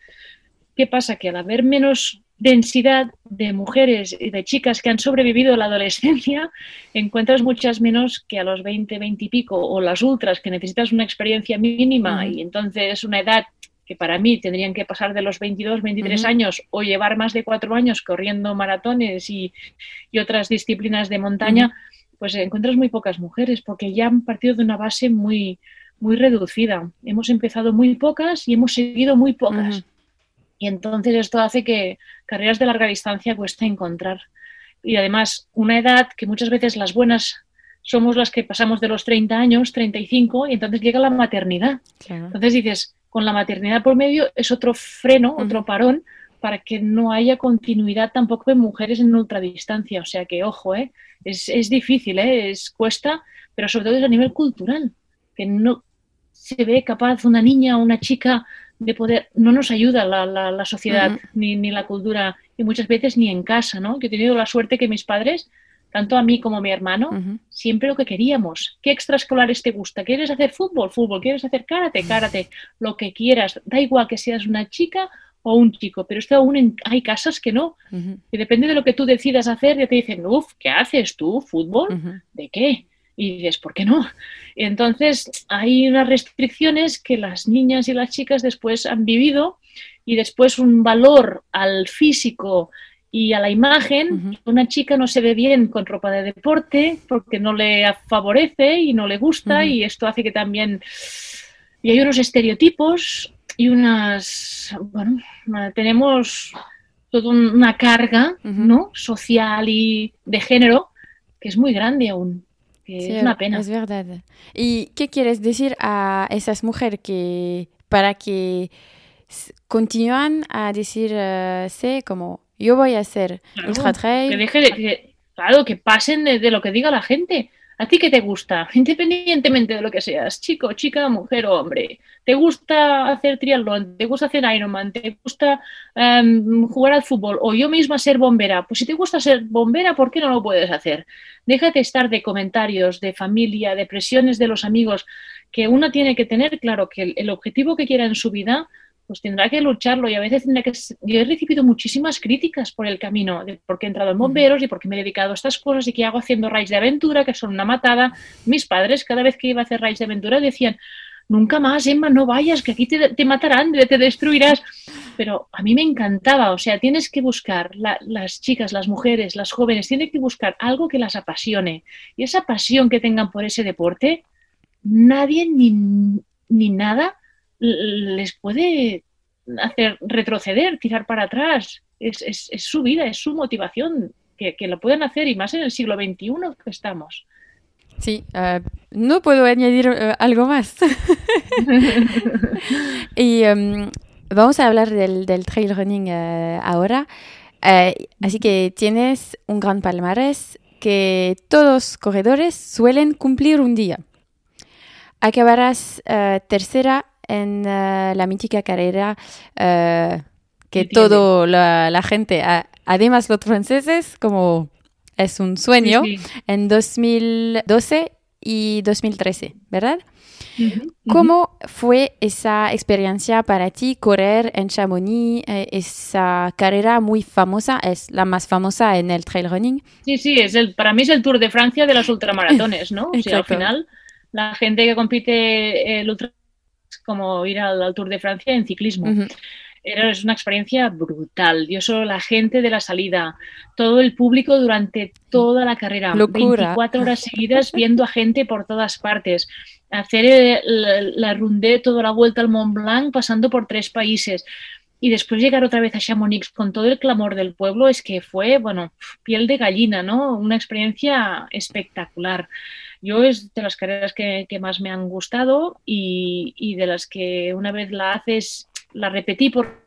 ¿Qué pasa? Que al haber menos densidad de mujeres y de chicas que han sobrevivido a la adolescencia, encuentras muchas menos que a los 20, 20 y pico, o las ultras, que necesitas una experiencia mínima y entonces una edad que para mí tendrían que pasar de los 22, 23 Ujú. años o llevar más de cuatro años corriendo maratones y, y otras disciplinas de montaña, pues encuentras muy pocas mujeres porque ya han partido de una base muy, muy reducida. Hemos empezado muy pocas y hemos seguido muy pocas. Y entonces esto hace que carreras de larga distancia cuesta encontrar. Y además, una edad que muchas veces las buenas somos las que pasamos de los 30 años, 35, y entonces llega la maternidad. Claro. Entonces dices, con la maternidad por medio es otro freno, otro parón para que no haya continuidad tampoco en mujeres en ultradistancia. O sea que, ojo, ¿eh? es, es difícil, ¿eh? es, cuesta, pero sobre todo es a nivel cultural, que no se ve capaz una niña o una chica de poder, no nos ayuda la, la, la sociedad ni, ni la cultura, y muchas veces ni en casa, ¿no? Yo he tenido la suerte que mis padres tanto a mí como a mi hermano, siempre lo que queríamos. ¿Qué extraescolares te gusta? ¿Quieres hacer fútbol? Fútbol. ¿Quieres hacer karate? Karate. Lo que quieras. Da igual que seas una chica o un chico, pero esto aún hay casas que no. Y depende de lo que tú decidas hacer, ya te dicen, uff, ¿qué haces tú? ¿Fútbol? ¿De qué? Y dices, ¿por qué no? Entonces, hay unas restricciones que las niñas y las chicas después han vivido y después un valor al físico y a la imagen. Una chica no se ve bien con ropa de deporte porque no le favorece y no le gusta y esto hace que también... Y hay unos estereotipos y unas... Bueno, tenemos toda una carga ¿no? social y de género que es muy grande aún es una pena. Es verdad. ¿Y qué quieres decir a esas mujeres que para que continúan a decir, uh, como yo voy a hacer ultra trail? Que deje de, claro, que pasen de, lo que diga la gente. ¿A ti qué te gusta? Independientemente de lo que seas, chico, chica, mujer o hombre. ¿Te gusta hacer triatlón? ¿Te gusta hacer Ironman? ¿Te gusta em, jugar al fútbol? ¿O yo misma ser bombera? Pues si te gusta ser bombera, ¿por qué no lo puedes hacer? Déjate estar de comentarios, de familia, de presiones de los amigos, que uno tiene que tener claro que el objetivo que quiera en su vida pues tendrá que lucharlo y a veces tendrá que... Yo he recibido muchísimas críticas por el camino, de por qué he entrado en bomberos y por qué me he dedicado a estas cosas y qué hago haciendo raids de aventura, que son una matada. Mis padres, cada vez que iba a hacer raids de aventura, decían, nunca más, Emma, no vayas, que aquí te, matarán, te destruirás. Pero a mí me encantaba, o sea, tienes que buscar, las chicas, las mujeres, las jóvenes, tienen que buscar algo que las apasione. Y esa pasión que tengan por ese deporte, nadie ni, ni nada les puede hacer retroceder, tirar para atrás. Es, es, es su vida, es su motivación, que, que, lo pueden hacer y más en el siglo XXI que estamos. Sí, uh, no puedo añadir uh, algo más. y um, vamos a hablar del, del trail running uh, ahora. así que tienes un gran palmarés que todos corredores suelen cumplir un día. Acabarás tercera en uh, la mítica carrera uh, que todo la, la, gente, además los franceses, como es un sueño, sí, sí. en 2012 y 2013, ¿verdad? Uh -huh, ¿Cómo fue esa experiencia para ti correr en Chamonix, eh, esa carrera muy famosa, es la más famosa en el trail running? Sí, sí, es el, para mí es el Tour de Francia de los ultramaratones, ¿no? o sea, al final, la gente que compite el ultra como ir al, al, Tour de Francia en ciclismo. Uh -huh. Era es una experiencia brutal. Yo solo la gente de la salida, todo el público durante toda la carrera, Locura. 24 horas seguidas viendo a gente por todas partes, hacer eh, la, la rundé toda la vuelta al Mont Blanc pasando por tres países y después llegar otra vez a Chamonix con todo el clamor del pueblo es que fue, bueno, piel de gallina, ¿no? Una experiencia espectacular. Yo es de las carreras que, que más me han gustado y, y, de las que una vez la haces, la repetí por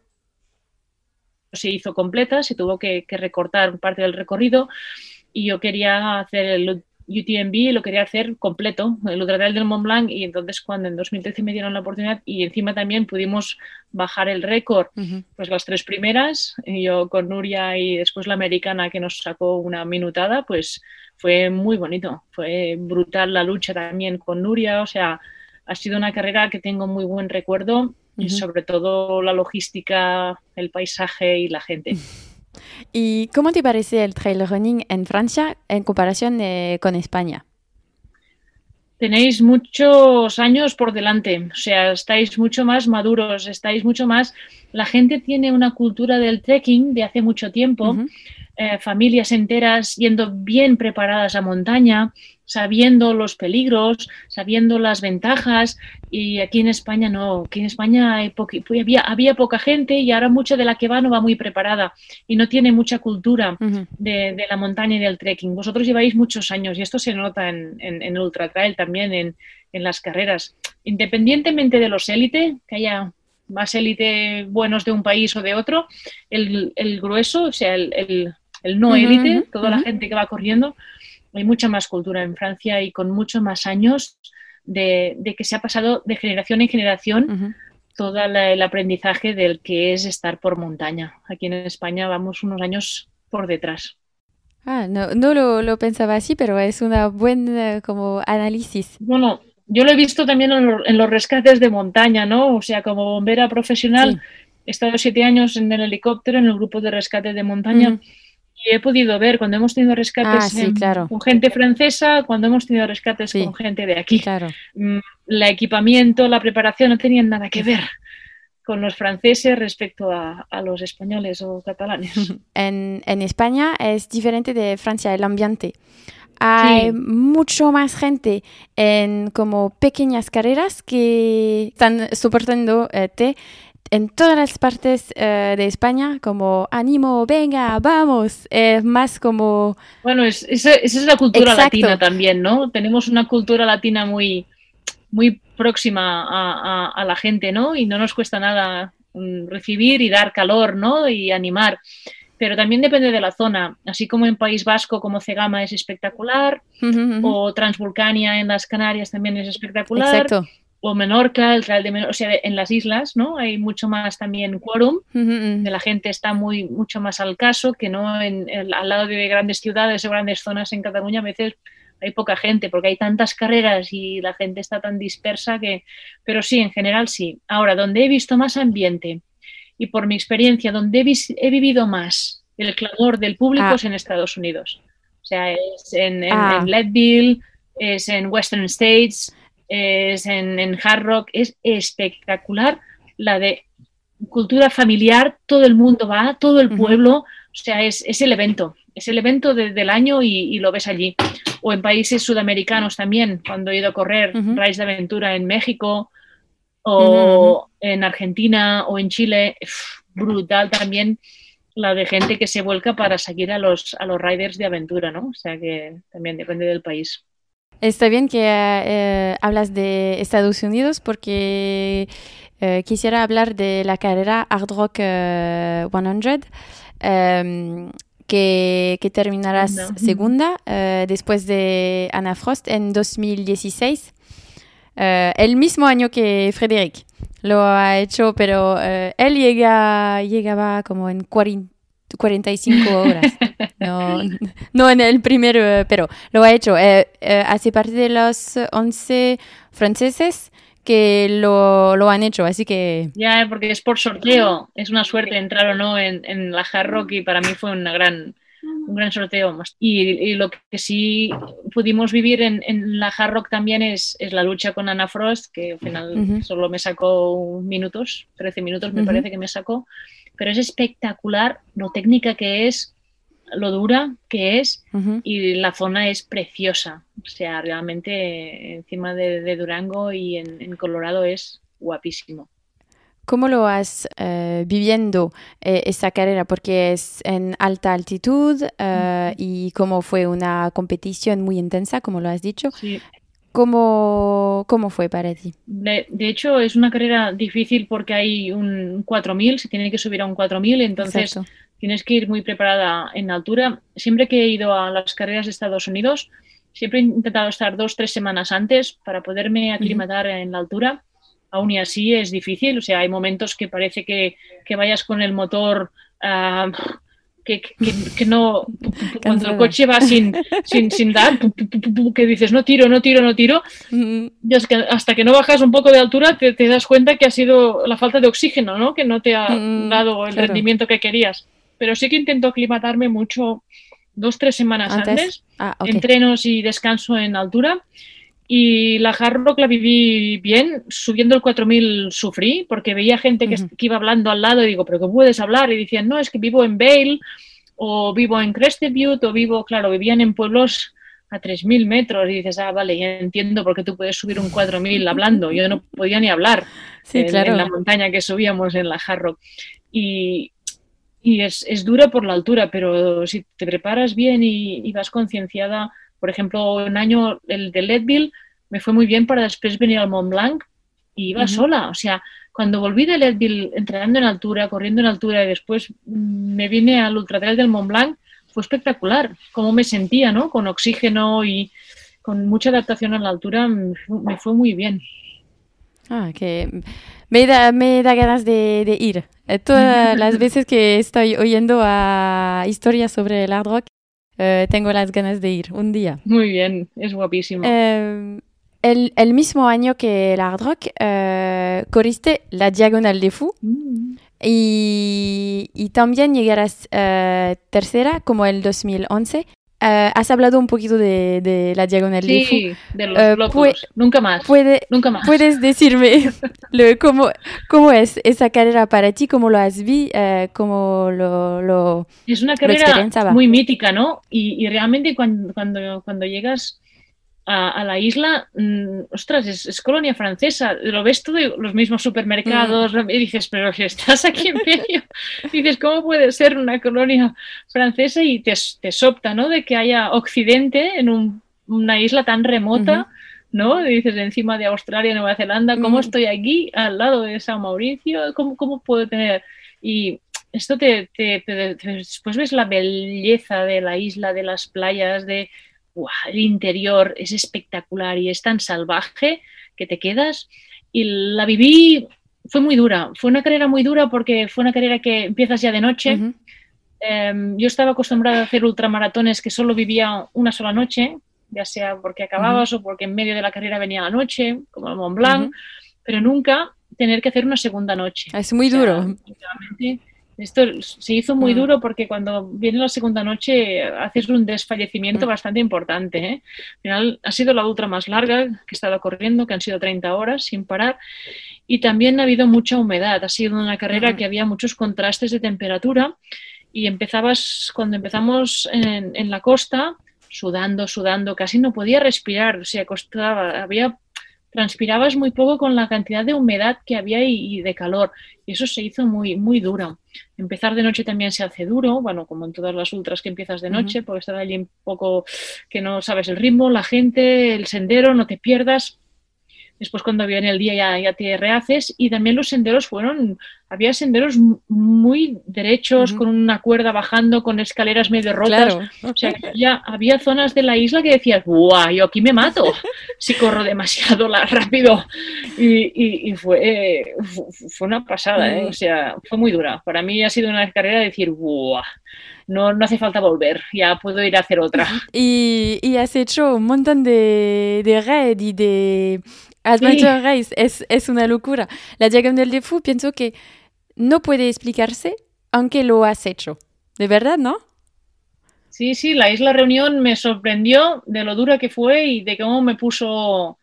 se hizo completa, se tuvo que, que recortar parte del recorrido y yo quería hacer el UTMB lo quería hacer completo, el Ultratrail del Mont Blanc, y entonces cuando en 2013 me dieron la oportunidad y encima también pudimos bajar el récord, uh -huh. pues las tres primeras, yo con Nuria y después la americana que nos sacó una minutada, pues fue muy bonito, fue brutal la lucha también con Nuria, o sea, ha sido una carrera que tengo muy buen recuerdo uh -huh. y sobre todo la logística, el paisaje y la gente. ¿Y cómo te parece el trail running en Francia en comparación eh, con España? Tenéis muchos años por delante, o sea, estáis mucho más maduros, estáis mucho más... La gente tiene una cultura del trekking de hace mucho tiempo, uh -huh. eh, familias enteras yendo bien preparadas a montaña, sabiendo los peligros, sabiendo las ventajas y aquí en España no, aquí en España hay había, había, poca gente y ahora mucha de la que va no va muy preparada y no tiene mucha cultura uh -huh. de, de, la montaña y del trekking. Vosotros lleváis muchos años y esto se nota en, en, en Ultra Trail también, en, en las carreras. Independientemente de los élite, que haya más élite buenos de un país o de otro, el, el grueso, o sea, el, el, el no élite, uh -huh, toda uh -huh. la gente que va corriendo, hay mucha más cultura en Francia y con muchos más años de, de, que se ha pasado de generación en generación uh -huh. todo la, el aprendizaje del que es estar por montaña. Aquí en España vamos unos años por detrás. Ah, no, no lo, lo pensaba así, pero es una buen como análisis. Bueno, yo lo he visto también en, lo- en los rescates de montaña, ¿no? O sea, como bombera profesional, Sí. he estado siete años en el helicóptero, en el grupo de rescate de montaña, Ujú. y he podido ver cuando hemos tenido rescates Ah, sí, en- claro. con gente francesa, cuando hemos tenido rescates Sí. con gente de aquí. Claro. Mm, La equipamiento, la preparación no tenían nada que ver con los franceses respecto a, a los españoles o catalanes. En, en España es diferente de Francia el ambiente. Hay Sí. mucho más gente en como pequeñas carreras que están soportando eh, té en todas las partes eh, de España como ánimo, venga, vamos. Es más como Bueno, es, esa, esa es la cultura Exacto. latina también, ¿no? Tenemos una cultura latina muy, muy próxima a, a- a la gente, ¿no? Y no nos cuesta nada mm, recibir y dar calor, ¿no? Y animar. Pero también depende de la zona. Así como en País Vasco, como Cegama es espectacular, o Transvulcania en las Canarias también es espectacular, Exacto. o Menorca, el Real de Menorca, o sea, en las islas, ¿no? Hay mucho más también quórum de la gente está muy mucho más al caso que no en, al lado de grandes ciudades o grandes zonas en Cataluña a veces hay poca gente porque hay tantas carreras y la gente está tan dispersa que pero sí en general sí ahora donde he visto más ambiente y por mi experiencia donde he, vivido más el clamor del público Ah. es en Estados Unidos o sea es en, en, Ah. en Leadville es en Western States es en, en Hard Rock es espectacular la de cultura familiar, todo el mundo va, todo el pueblo, o sea, es, es el evento, es el evento de- del año y, y lo ves allí. O en países sudamericanos también, cuando he ido a correr. Rise de Aventura en México o en Argentina o en Chile, brutal también la de gente que se vuelca para seguir a los, a los riders de aventura, ¿no? O sea que también depende del país. Está bien que eh, hablas de Estados Unidos porque eh, quisiera hablar de la carrera Hard Rock eh, 100 em, que, que terminarás Segunda. segunda eh, después de Anna Frost en 2016, eh, el mismo año que Frederick. Lo ha hecho, pero eh, él llega, llegaba como en 40 45 horas. No, no en el primer, eh, pero lo ha hecho. Eh, hace parte de los 11 franceses que lo, lo han hecho, así que Ya, porque es por sorteo, es una suerte entrar o no en, en la Hard Rock y para mí fue una gran, un gran sorteo. Y, y lo que sí pudimos vivir en, en la Hard Rock también es, es la lucha con Ana Frost, que al final solo me sacó minutos, 13 minutos me parece que me sacó, pero es espectacular lo técnica que es, lo dura que es y la zona es preciosa. O sea, realmente encima de, de Durango y en, en Colorado es guapísimo. ¿Cómo lo has eh, viviendo eh, esta carrera? Porque es en alta altitud eh, y cómo fue una competición muy intensa, como lo has dicho. Sí. ¿Cómo, cómo fue para ti? De, de hecho, es una carrera difícil porque hay un 4000, se tiene que subir a un 4000, entonces Exacto. tienes que ir muy preparada en altura. Siempre que he ido a las carreras de Estados Unidos, siempre he intentado estar dos, tres semanas antes para poderme aclimatar en la altura. Aún y así es difícil, o sea, hay momentos que parece que, que vayas con el motor ah, que, que- que no, cuando el coche va sin, sin, sin dar, que dices no tiro, no tiro, no tiro, y es que hasta que no bajas un poco de altura te, te das cuenta que ha sido la falta de oxígeno, ¿no? Que no te ha Mm, dado el claro. rendimiento que querías. Pero sí que intento aclimatarme mucho dos, tres semanas Antes. antes, Ah, entrenos y descanso en altura. Y la Hard Rock la viví bien, subiendo el 4000 sufrí, porque veía gente que, que iba hablando al lado y digo, ¿pero qué puedes hablar? Y decían, no, es que vivo en Vail, o vivo en Crested Butte, o vivo, claro, vivían en pueblos a 3.000 metros y dices, ah, vale, ya entiendo por qué tú puedes subir un 4.000 hablando. Yo no podía ni hablar Sí, en, claro. en la montaña que subíamos en la Hard Rock. Y, y es, es dura por la altura, pero si te preparas bien y, y vas concienciada, por ejemplo, un año el de Leadville me fue muy bien para después venir al Mont Blanc y iba sola. O sea, cuando volví de Leadville entrenando en altura, corriendo en altura y después me vine al Ultra Trail del Mont Blanc, fue espectacular. Cómo me sentía, ¿no? Con oxígeno y con mucha adaptación a la altura, me fu- me fue muy bien. Ah, que me da, me da ganas de, de ir. Eh, Todas las veces que estoy oyendo a historias sobre el hard rock, eh, tengo las ganas de ir un día. Muy bien, es guapísimo. Eh, el, el mismo año que el Hard Rock, eh, corriste la Diagonal de Fou Mm. y, y también llegarás eh, tercera como el 2011. Eh, has hablado un poquito de, de la Diagonal de. Sí, de los pue- Nunca más. Puede, Nunca más. ¿Puedes decirme lo- cómo, cómo es esa carrera para ti? ¿Cómo lo has vi? eh, ¿Cómo lo, lo- Es una carrera muy mítica, ¿no? Y, y realmente cuando, cuando, cuando llegas a, a la isla, mm, ostras, es, es colonia francesa, lo ves todo, los mismos supermercados, y dices, pero si estás aquí en medio, dices, ¿cómo puede ser una colonia francesa? Y te, te sopta, ¿no? De que haya Occidente en un- una isla tan remota. ¿no? Dices encima de Australia, Nueva Zelanda, ¿cómo Ujú. estoy aquí al lado de San Mauricio? ¿Cómo, cómo puedo tener? Y esto te, te- te- te- después ves la belleza de la isla, de las playas, de el interior es espectacular y es tan salvaje que te quedas. Y la viví, fue muy dura, fue una carrera muy dura porque fue una carrera que empiezas ya de noche. Em, yo estaba acostumbrada a hacer ultramaratones que solo vivía una sola noche, ya sea porque acababas o porque en medio de la carrera venía la noche, como el Mont Blanc, pero nunca tener que hacer una segunda noche. Es muy O sea, duro. Esto se hizo muy Mm. duro porque cuando viene la segunda noche haces un desfallecimiento Mm. bastante importante. ¿eh? Al final ha sido la ultra más larga que he estado corriendo, que han sido 30 horas sin parar. Y también ha habido mucha humedad. Ha sido una carrera Ujú. que había muchos contrastes de temperatura y empezabas, cuando empezamos en, en la costa, sudando, sudando, casi no podía respirar, o sea, costaba, había, transpirabas muy poco con la cantidad de humedad que había y, y de calor, y eso se hizo muy, muy duro. Empezar de noche también se hace duro, bueno, como en todas las ultras que empiezas de noche, porque estar allí un poco que no sabes el ritmo, la gente, el sendero, no te pierdas. Después cuando viene el día ya, ya te rehaces y también los senderos fueron, había senderos muy derechos, con una cuerda bajando, con escaleras medio rotas. Claro. O sea, que había, zonas de la isla que decías, ¡guau! Yo aquí me mato si corro demasiado rápido. Y, y- y fue, eh, fu- fue una pasada, ¿eh? O sea, fue muy dura. Para mí ha sido una carrera de decir, ¡guau! No, no hace falta volver, ya puedo ir a hacer otra. Y, y has hecho un montón de, de raid y de adventure race. Es, es una locura. La Diagonal de Fou pienso que no puede explicarse aunque lo has hecho. De verdad, ¿no? Sí, sí, la Isla Reunión me sorprendió de lo dura que fue y de cómo me puso,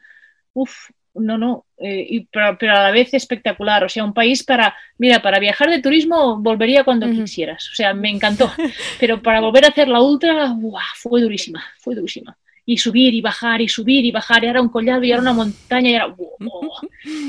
uf, no, no, eh, y, pero, pero a la vez espectacular. O sea, un país para, mira, para viajar de turismo volvería cuando quisieras. O sea, me encantó. Pero para volver a hacer la ultra, ¡buah! fue durísima, fue durísima. Y subir y bajar y subir y bajar, y era un collado y era una montaña y era... ¡buah!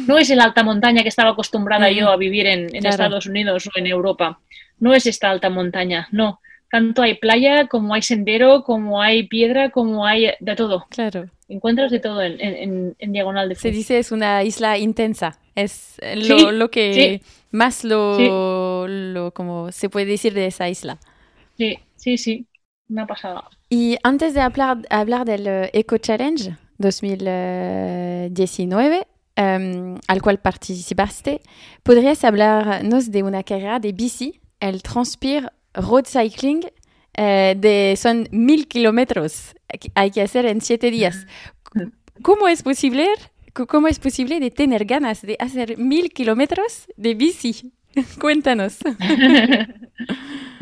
No es el alta montaña que estaba acostumbrada yo a vivir en, en Claro. Estados Unidos o en Europa. No es esta alta montaña, no. Tanto hay playa, como hay sendero, como hay piedra, como hay de todo. Claro. Encuentras de todo en, en- en- en diagonal de Se Fou. dice es una isla intensa. Es lo, Sí, lo que sí. más lo, lo como se puede decir de esa isla. Sí, sí, sí. Una pasada. Y antes de hablar, hablar del eh, Eco Challenge 2019, em, al cual participaste, ¿podrías hablarnos de una carrera de bici, el Transpire Road Cycling? eh, de, son mil kilómetros que hay que hacer en siete días. ¿Cómo es posible, cómo es posible de tener ganas de hacer mil kilómetros de bici? Cuéntanos.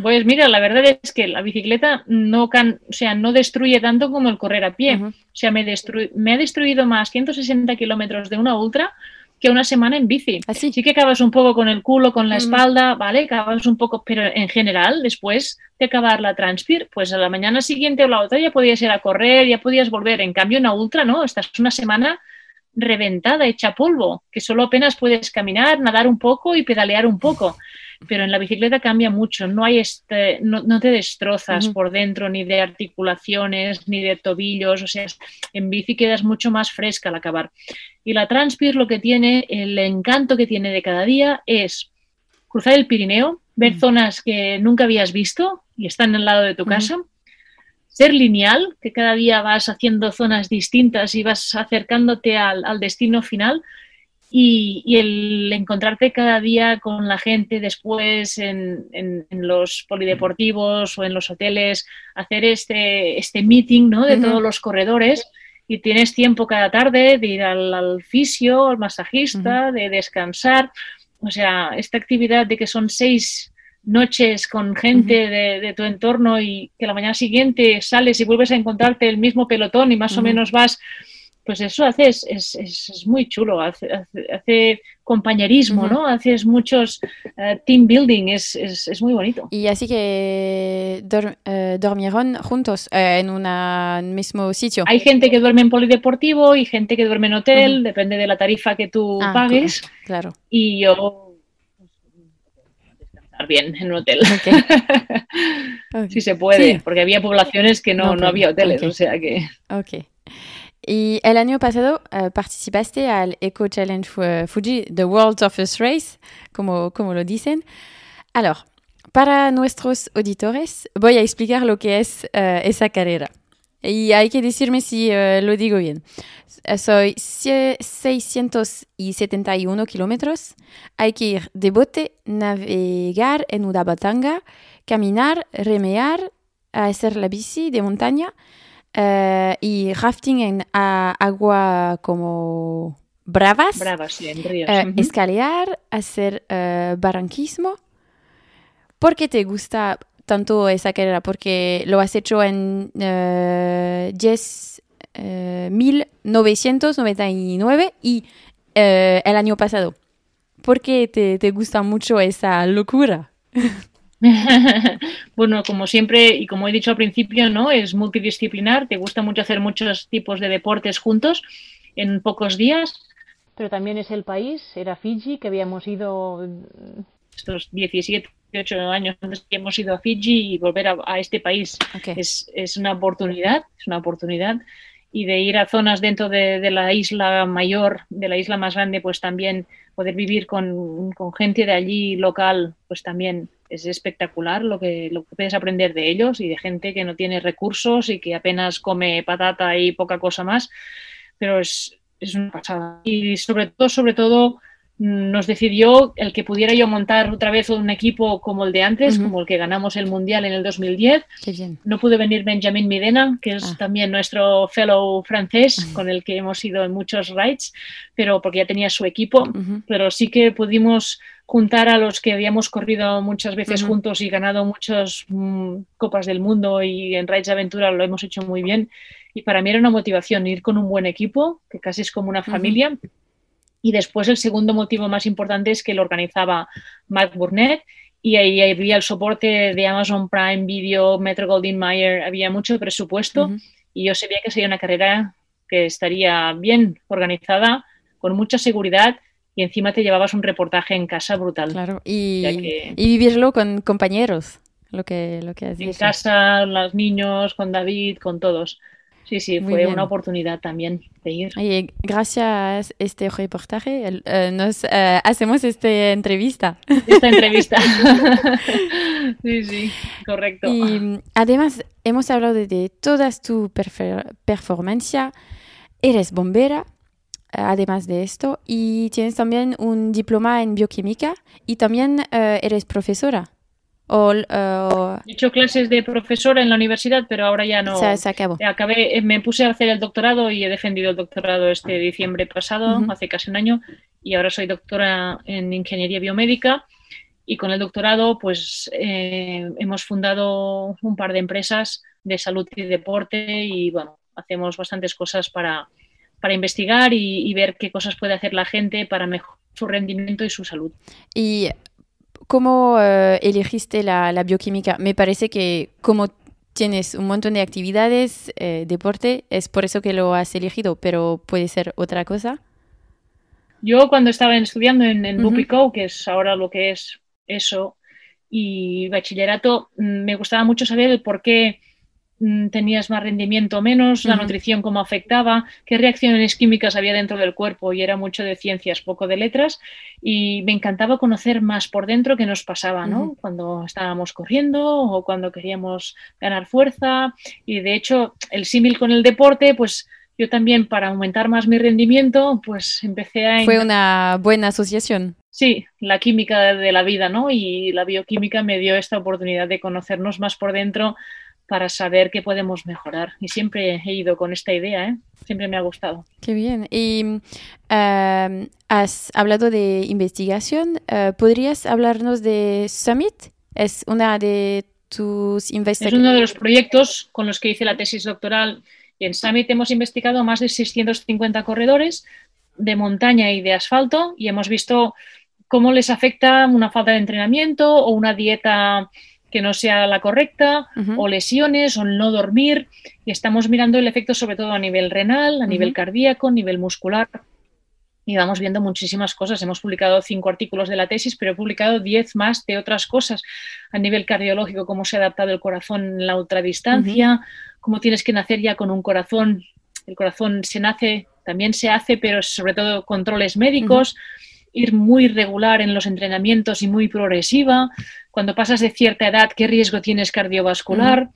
Pues mira, la verdad es que la bicicleta no, can, o sea, no destruye tanto como el correr a pie. Ujú. O sea, me, destru- me ha destruido más 160 kilómetros de una ultra que una semana en bici. Así. Sí que acabas un poco con el culo, con la Mm. espalda, ¿vale? Acabas un poco, pero en general, después de acabar la Transpir, pues a la mañana siguiente o la otra ya podías ir a correr, ya podías volver. En cambio, una ultra, ¿no? Estás una semana reventada, hecha polvo, que solo apenas puedes caminar, nadar un poco y pedalear un poco. Pero en la bicicleta cambia mucho, no hay este, no, no te destrozas por dentro ni de articulaciones ni de tobillos, o sea, en bici quedas mucho más fresca al acabar. Y la Transpir lo que tiene, el encanto que tiene de cada día es cruzar el Pirineo, ver Mm. zonas que nunca habías visto y están al lado de tu Ujú. casa, ser lineal, que cada día vas haciendo zonas distintas y vas acercándote al, al destino final y, y, el encontrarte cada día con la gente después en, en, en, los polideportivos o en los hoteles, hacer este, este meeting ¿no? de uh -huh. todos los corredores y tienes tiempo cada tarde de ir al, al fisio, al masajista, uh -huh. de descansar. O sea, esta actividad de que son seis noches con gente uh -huh. de, de, tu entorno y que la mañana siguiente sales y vuelves a encontrarte el mismo pelotón y más o menos vas pues eso hace, es, es, es muy chulo, hace, hace, hace compañerismo, uh -huh. ¿no? Haces muchos uh, team building, es, es, muy bonito. Y así que dor, uh, dormieron juntos eh, en un mismo sitio. Hay gente que duerme en polideportivo y gente que duerme en hotel, depende de la tarifa que tú ah, pagues. Claro. Y yo descansar bien en un hotel. Okay. okay. si se puede, sí. porque había poblaciones que no, no, no había hoteles, okay. o sea que... Ok. Y el año pasado uh, participaste al Eco Challenge Fuji, The World Toughest Race, como, como lo dicen. Alors, para nuestros auditores, voy a explicar lo que es uh, esa carrera. Y hay que decirme si uh, lo digo bien. Soy 671 kilómetros. Hay que ir de bote, navegar en una batanga, caminar, remear, hacer la bici de montaña. Uh, y rafting en uh, agua como bravas, bravas sí, en ríos. Uh, -huh. escalear, hacer barranquismo. ¿Por qué te gusta tanto esa carrera? Porque lo has hecho en 10, 1999 y el año pasado. ¿Por qué te, te gusta mucho esa locura? bueno, como siempre y como he dicho al principio, ¿no? Es multidisciplinar, te gusta mucho hacer muchos tipos de deportes juntos en pocos días, pero también es el país, era Fiji, que habíamos ido estos 17, 18 años antes que hemos ido a Fiji y volver a, a este país okay. es, es, una oportunidad, es una oportunidad y de ir a zonas dentro de, de, la isla mayor, de la isla más grande, pues también poder vivir con, con gente de allí local, pues también es espectacular lo que, lo que puedes aprender de ellos y de gente que no tiene recursos y que apenas come patata y poca cosa más, pero es, es una pasada. Y sobre todo, sobre todo, nos decidió el que pudiera yo montar otra vez un equipo como el de antes, uh -huh. como el que ganamos el Mundial en el 2010. No pude venir Benjamin Midena, que es ah. también nuestro fellow francés, uh -huh. con el que hemos ido en muchos rides, pero porque ya tenía su equipo, uh -huh. pero sí que pudimos juntar a los que habíamos corrido muchas veces juntos y ganado muchas mm, copas del mundo y en rides de aventura lo hemos hecho muy bien. Y para mí era una motivación ir con un buen equipo, que casi es como una familia. Y después el segundo motivo más importante es que lo organizaba Mark Burnett y ahí había el soporte de Amazon Prime Video, Metro Goldwyn Mayer, había mucho presupuesto uh -huh. y yo sabía que sería una carrera que estaría bien organizada, con mucha seguridad y encima te llevabas un reportaje en casa brutal. Claro, y, que, y vivirlo con compañeros, lo que, lo que has En dicho. casa, los niños, con David, con todos. Sí, sí, Muy fue bien. una oportunidad también de ir. Gracias a este reportaje el, uh, nos uh, hacemos esta entrevista. Esta entrevista. sí, sí, correcto. Y además hemos hablado de, de todas tu performance. Eres bombera, además de esto, y tienes también un diploma en bioquímica y también uh, eres profesora. O, uh, He hecho clases de profesora en la universidad, pero ahora ya no. Se, se acabó. Acabé, me puse a hacer el doctorado y he defendido el doctorado este diciembre pasado, uh -huh. hace casi un año, y ahora soy doctora en ingeniería biomédica. Y con el doctorado, pues eh, hemos fundado un par de empresas de salud y deporte y bueno, hacemos bastantes cosas para, para investigar y, y ver qué cosas puede hacer la gente para mejorar su rendimiento y su salud. Y ¿Cómo uh, elegiste la, la, bioquímica? Me parece que como tienes un montón de actividades, eh, deporte, es por eso que lo has elegido, pero puede ser otra cosa. Yo cuando estaba estudiando en, en uh -huh. que es ahora lo que es eso, y bachillerato, mm, me gustaba mucho saber el por qué tenías más rendimiento o menos, la uh -huh. nutrición cómo afectaba, qué reacciones químicas había dentro del cuerpo y era mucho de ciencias, poco de letras y me encantaba conocer más por dentro qué nos pasaba, ¿no? Uh -huh. Cuando estábamos corriendo o cuando queríamos ganar fuerza y de hecho el símil con el deporte, pues yo también para aumentar más mi rendimiento, pues empecé a... Fue una buena asociación. Sí, la química de la vida, ¿no? Y la bioquímica me dio esta oportunidad de conocernos más por dentro para saber qué podemos mejorar. Y siempre he ido con esta idea, ¿eh? Siempre me ha gustado. Qué bien. Y eh, has hablado de investigación. Eh, ¿Podrías hablarnos de Summit? Es una de tus investigaciones. Es uno de los proyectos con los que hice la tesis doctoral. Y en Summit hemos investigado más de 650 corredores de montaña y de asfalto y hemos visto cómo les afecta una falta de entrenamiento o una dieta que no sea la correcta, o lesiones, o no dormir. Y estamos mirando el efecto sobre todo a nivel renal, a nivel cardíaco, a nivel muscular. Y vamos viendo muchísimas cosas. Hemos publicado cinco artículos de la tesis, pero he publicado diez más de otras cosas a nivel cardiológico, cómo se ha adaptado el corazón en la ultradistancia, cómo tienes que nacer ya con un corazón. El corazón se nace, también se hace, pero sobre todo controles médicos ir muy regular en los entrenamientos y muy progresiva. Cuando pasas de cierta edad, ¿qué riesgo tienes cardiovascular?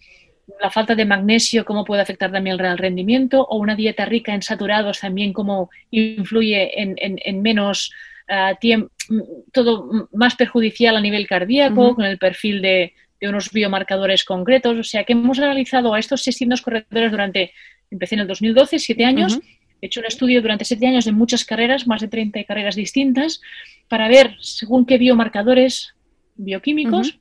La falta de magnesio, ¿cómo puede afectar también el real rendimiento? O una dieta rica en saturados también, ¿cómo influye en, menos ah, tiempo, todo más perjudicial a nivel cardíaco, con el perfil de, unos biomarcadores concretos. O sea que hemos analizado a estos 600 corredores durante, empecé en el 2012, siete años. He hecho un estudio durante siete años de muchas carreras, más de 30 carreras distintas, para ver según qué biomarcadores bioquímicos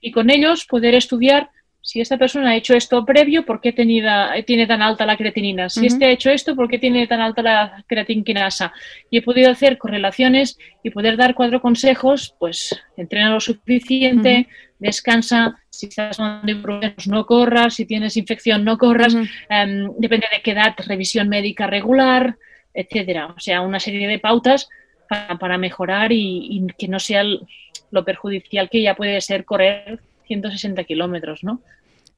y con ellos poder estudiar si esta persona ha hecho esto previo, ¿por qué tiene tan alta la creatinina? Si este ha hecho esto, ¿por qué tiene tan alta la creatinquinasa? Y he podido hacer correlaciones y poder dar cuatro consejos, pues entrena lo suficiente, descansa, si estás tomando no corras, si tienes infección no corras, em, depende de qué edad, revisión médica regular, etcétera. O sea, una serie de pautas para, mejorar y, que no sea lo perjudicial que ya puede ser correr 160 kilómetros, ¿no?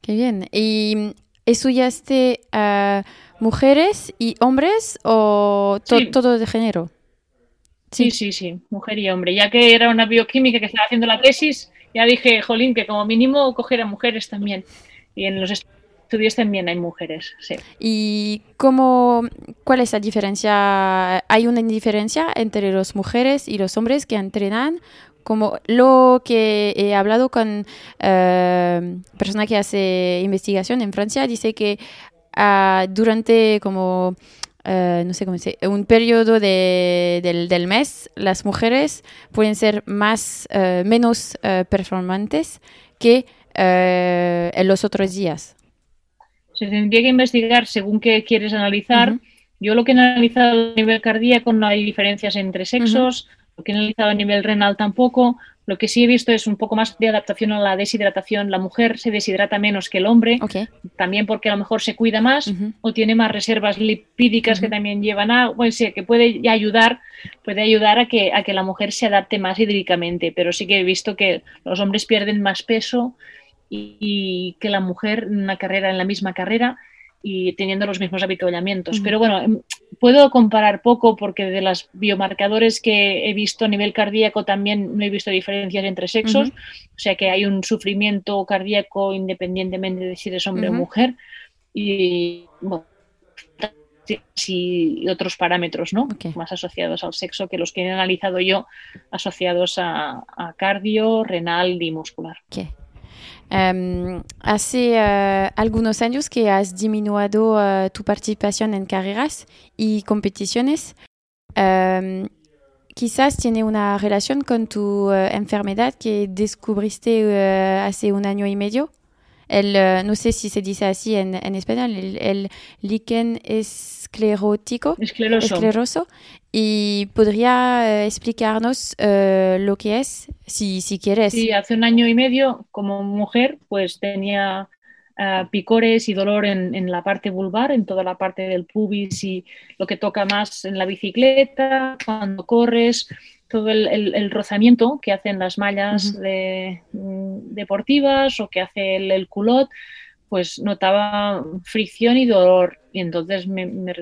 Qué bien. ¿Y estudiaste a mujeres y hombres o todo de género? Sí. sí, sí, mujer y hombre. Ya que era una bioquímica que estaba haciendo la tesis, ya dije, jolín, que como mínimo coger a mujeres también. Y en los estudios también hay mujeres. ¿Y cómo, cuál es la diferencia? ¿Hay una diferencia entre las mujeres y los hombres que entrenan? Como lo que he hablado con eh, persona que hace investigación en Francia, dice que ah, durante como Uh, no sé cómo se un periodo de, del, del, mes, las mujeres pueden ser más, uh, menos uh, performantes que en los otros días. Se tendría que investigar según qué quieres analizar. Yo lo que he analizado a nivel cardíaco no hay diferencias entre sexos, lo que he analizado a nivel renal tampoco, lo que sí he visto es un poco más de adaptación a la deshidratación. La mujer se deshidrata menos que el hombre, también porque a lo mejor se cuida más o tiene más reservas lipídicas que también llevan a, pues sí, que puede ayudar, puede ayudar a que, a que la mujer se adapte más hídricamente. Pero sí que he visto que los hombres pierden más peso y, que la mujer en una carrera, en la misma carrera, y teniendo los mismos habituallamientos. Pero bueno, em, puedo comparar poco porque de los biomarcadores que he visto a nivel cardíaco también no he visto diferencias entre sexos, o sea que hay un sufrimiento cardíaco independientemente de si eres hombre o mujer. Y bueno, y otros parámetros ¿no? más asociados al sexo que los que he analizado yo asociados a, cardio, renal y muscular. Hace uh, algunos años que has disminuido uh, tu participación en carreras y competiciones. Quizás tiene una relación con tu enfermedad que descubriste hace un año y medio. El, no sé si se dice así en, en español, el, el líquen esclerótico, escleroso. escleroso. ¿Y podría eh, explicarnos uh, lo que es, si, si quieres? Sí, hace un año y medio, como mujer, pues tenía uh, picores y dolor en, en, la parte vulvar, en toda la parte del pubis y lo que toca más en la bicicleta, cuando corres, todo el, el, el rozamiento que hacen las mallas uh -huh. de, mm, deportivas o que hace el, el culot, pues notaba fricción y dolor. Y entonces me, me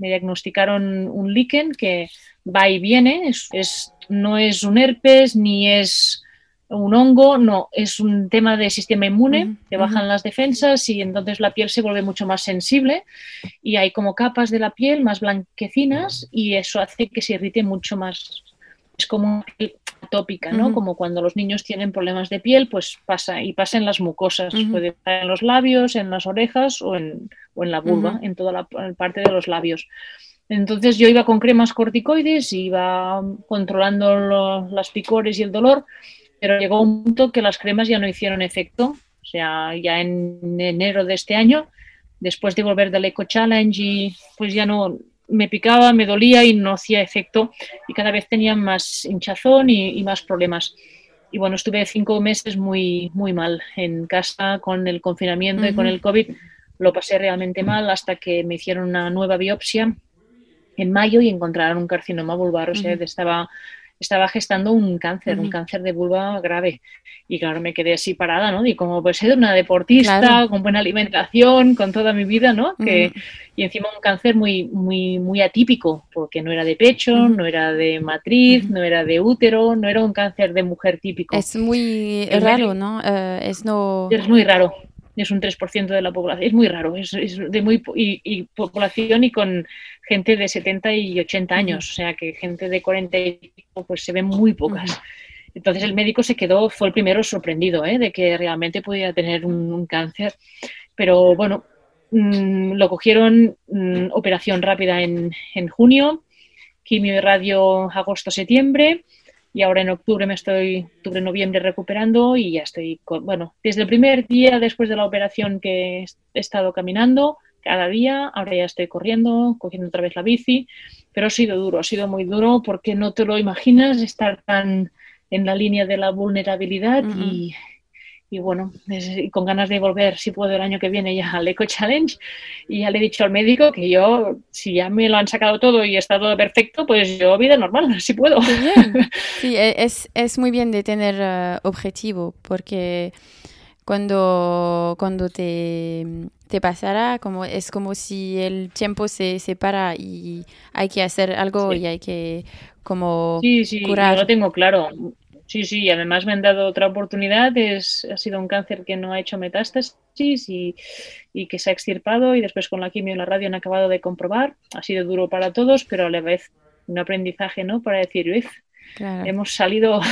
me diagnosticaron un líquen que va y viene, es, es, no es un herpes ni es un hongo, no, es un tema de sistema inmune, te bajan las defensas y entonces la piel se vuelve mucho más sensible y hay como capas de la piel más blanquecinas y eso hace que se irrite mucho más. Es como atópica, ¿no? Como cuando los niños tienen problemas de piel, pues pasa y pasa en las mucosas, puede estar en los labios, en las orejas o en, o en la vulva, en toda la parte de los labios. Entonces yo iba con cremas corticoides, iba controlando las picores y el dolor pero llegó un punto que las cremas ya no hicieron efecto. O sea, ya en enero de este año, después de volver del Eco Challenge, y pues ya no me picaba, me dolía y no hacía efecto. Y cada vez tenía más hinchazón y, más problemas. Y bueno, estuve cinco meses muy, muy mal en casa con el confinamiento y con el COVID. Lo pasé realmente mal hasta que me hicieron una nueva biopsia en mayo y encontraron un carcinoma vulvar. O sea, estaba estaba gestando un cáncer, un cáncer de vulva grave. Y claro, me quedé así parada, ¿no? Y como pues ser una deportista, con buena alimentación, con toda mi vida, ¿no? que, y encima un cáncer muy, muy, muy atípico, porque no era de pecho, no era de matriz, no era de útero, no era un cáncer de mujer típico. Es muy raro, ¿no? Eh, es, no... es muy raro es un 3% de la población. Es muy raro, es, de muy y, población y con gente de 70 y 80 años, o sea que gente de 40 y pues se ven muy pocas. Entonces el médico se quedó, fue el primero sorprendido ¿eh? de que realmente podía tener un, cáncer, pero bueno, mm, lo cogieron mm, operación rápida en, en junio, quimio y radio agosto-septiembre y ahora en octubre me estoy, octubre, noviembre recuperando y ya estoy, bueno, desde el primer día después de la operación que he estado caminando cada día, ahora ya estoy corriendo, cogiendo otra vez la bici, pero ha sido duro, ha sido muy duro porque no te lo imaginas estar tan en la línea de la vulnerabilidad y, y bueno, con ganas de volver, si puedo, el año que viene ya al Eco Challenge. Y ya le he dicho al médico que yo, si ya me lo han sacado todo y está todo perfecto, pues yo vida normal, si puedo. Sí, e, es, es, muy bien de tener eh, objetivo, porque cuando, cuando te, te pasará, como, es como si el tiempo se separa y hay que hacer algo y hay que como sí, sí, curar. Yo lo tengo claro Sí, sí, además me han dado otra oportunidad. Es, ha sido un cáncer que no ha hecho metástasis y, que se ha extirpado y después con la quimio y la radio han acabado de comprobar. Ha sido duro para todos, pero a la vez un aprendizaje, ¿no? Para decir, uff, hemos salido...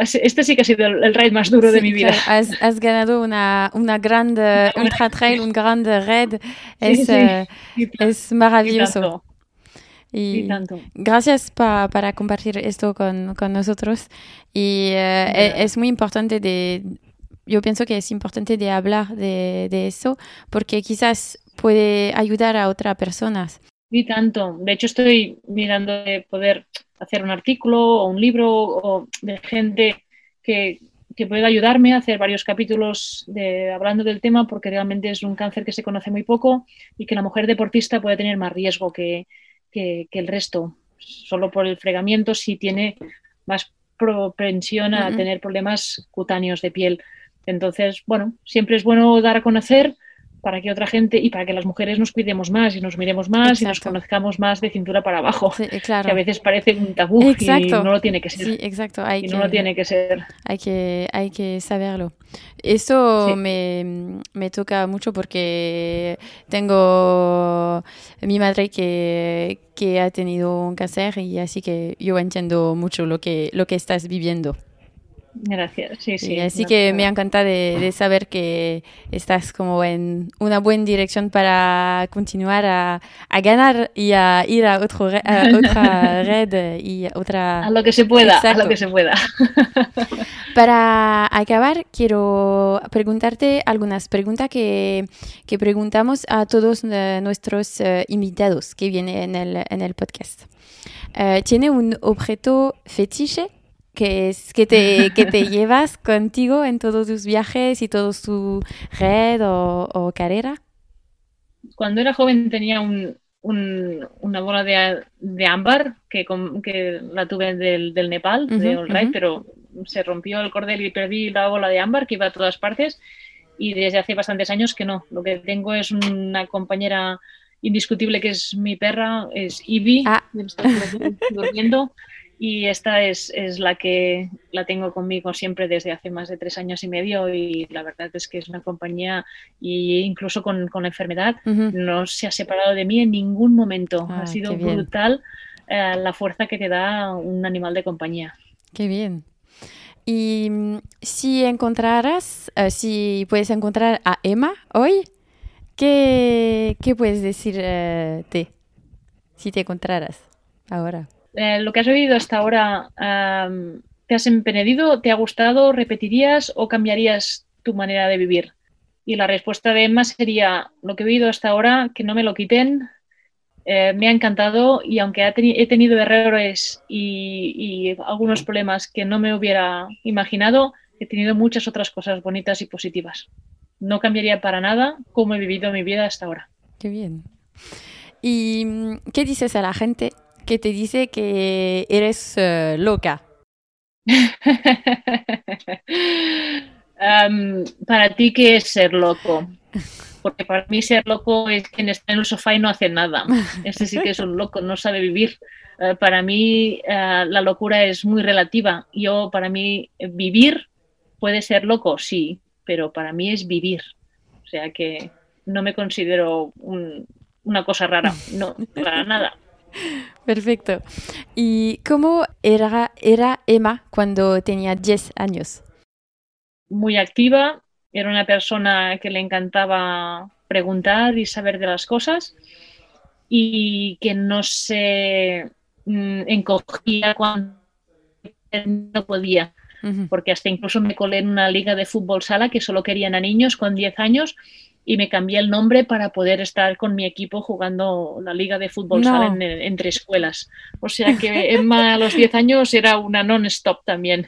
Este sí que ha sido el, raid más duro de mi vida. Has, ganado una, una grande ultra trail, un grande raid. Es, eh, es maravilloso. Y, gracias para compartir esto con, con nosotros. Y eh, es muy importante de, yo pienso que es importante de hablar de, de, eso porque quizás puede ayudar a otras personas. Y tanto. De hecho, estoy mirando de poder hacer un artículo o un libro o de gente que, que pueda ayudarme a hacer varios capítulos de, hablando del tema porque realmente es un cáncer que se conoce muy poco y que la mujer deportista puede tener más riesgo que, que, el resto. Solo por el fregamiento si tiene más propensión a tener problemas cutáneos de piel. Entonces, bueno, siempre es bueno dar a conocer para que otra gente y para que las mujeres nos cuidemos más y nos miremos más y nos conozcamos más de cintura para abajo. claro. Que a veces parece un tabú y no lo tiene que ser. Sí, exacto. Hay y que, no lo tiene que ser. Hay que, hay que saberlo. Eso me, me, toca mucho porque tengo mi madre que, que ha tenido un cáncer y así que yo entiendo mucho lo que, lo que estás viviendo. Gracias, sí, sí. así que me encanta de, de, saber que estás como en una buena dirección para continuar a, a ganar y a ir a, otro otra red y a otra... A lo que se pueda, a lo que se pueda. para acabar, quiero preguntarte algunas preguntas que, que preguntamos a todos eh, nuestros eh, invitados que vienen en el, en el podcast. Eh, ¿Tiene un objeto fetiche que, es, que, te, que te llevas contigo en todos tus viajes y toda tu red o, carrera? Cuando era joven tenía un, una bola de, de ámbar que, que, la tuve del, del Nepal, de All pero se rompió el cordel y perdí la bola de ámbar que iba a todas partes y desde hace bastantes años que no. Lo que tengo es una compañera indiscutible que es mi perra, es Ivy, ah. durmiendo y esta es, es, la que la tengo conmigo siempre desde hace más de tres años y medio y la verdad es que es una compañía y incluso con, con enfermedad no se ha separado de mí en ningún momento. Ah, ha sido qué bien. brutal eh, la fuerza que te da un animal de compañía. Qué bien. Y mm, si encontraras, eh, si puedes encontrar a Emma hoy, ¿qué, qué puedes decirte si te encontraras ahora? Eh, lo que has oído hasta ahora, ¿te has empenedido? ¿Te ha gustado? ¿Repetirías o cambiarías tu manera de vivir? Y la respuesta de Emma sería, lo que he oído hasta ahora, que no me lo quiten, eh, me ha encantado y aunque he tenido errores y, y algunos problemas que no me hubiera imaginado, he tenido muchas otras cosas bonitas y positivas. No cambiaría para nada cómo he vivido mi vida hasta ahora. Qué bien. ¿Y mm, qué dices a la gente que te dice que eres eh, loca? Para ti, ¿qué es ser loco? Porque para mí ser loco es quien está en el sofá y no hace nada. Ese sí que es un loco, no sabe vivir. Eh, para mí eh, la locura es muy relativa. Yo, para mí, vivir puede ser loco, sí, pero para mí es vivir. O sea que no me considero un- una cosa rara, no, para nada. Perfecto. ¿Y cómo era, era Emma cuando tenía 10 años? muy activa, era una persona que le encantaba preguntar y saber de las cosas y que no se mm, encogía cuando no podía, porque hasta incluso me colé en una liga de fútbol sala que solo querían a niños con 10 años y me cambié el nombre para poder estar con mi equipo jugando la liga de fútbol No. sala en- entre escuelas. O sea que Emma a los 10 años era una non-stop también.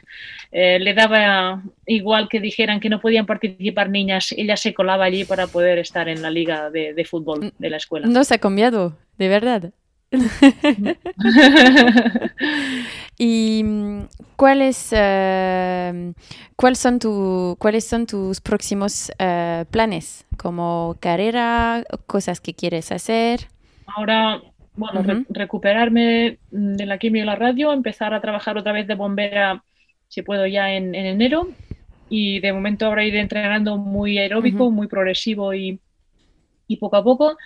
Eh, le daba igual que dijeran que no podían participar niñas, ella se colaba allí para poder estar en la liga de, de fútbol de la escuela. No se ha cambiado, de verdad. ¿Y cuáles, eh, cuál son tu- cuáles son tus próximos eh, planes? Como carrera, cosas que quieres hacer. Ahora, bueno, re- Ujú. recuperarme de la quimio y la radio, empezar a trabajar otra vez de bombera, si puedo, ya en, en enero. Y de momento ahora ir entrenando muy aeróbico, Ujú. muy progresivo y, y poco a poco.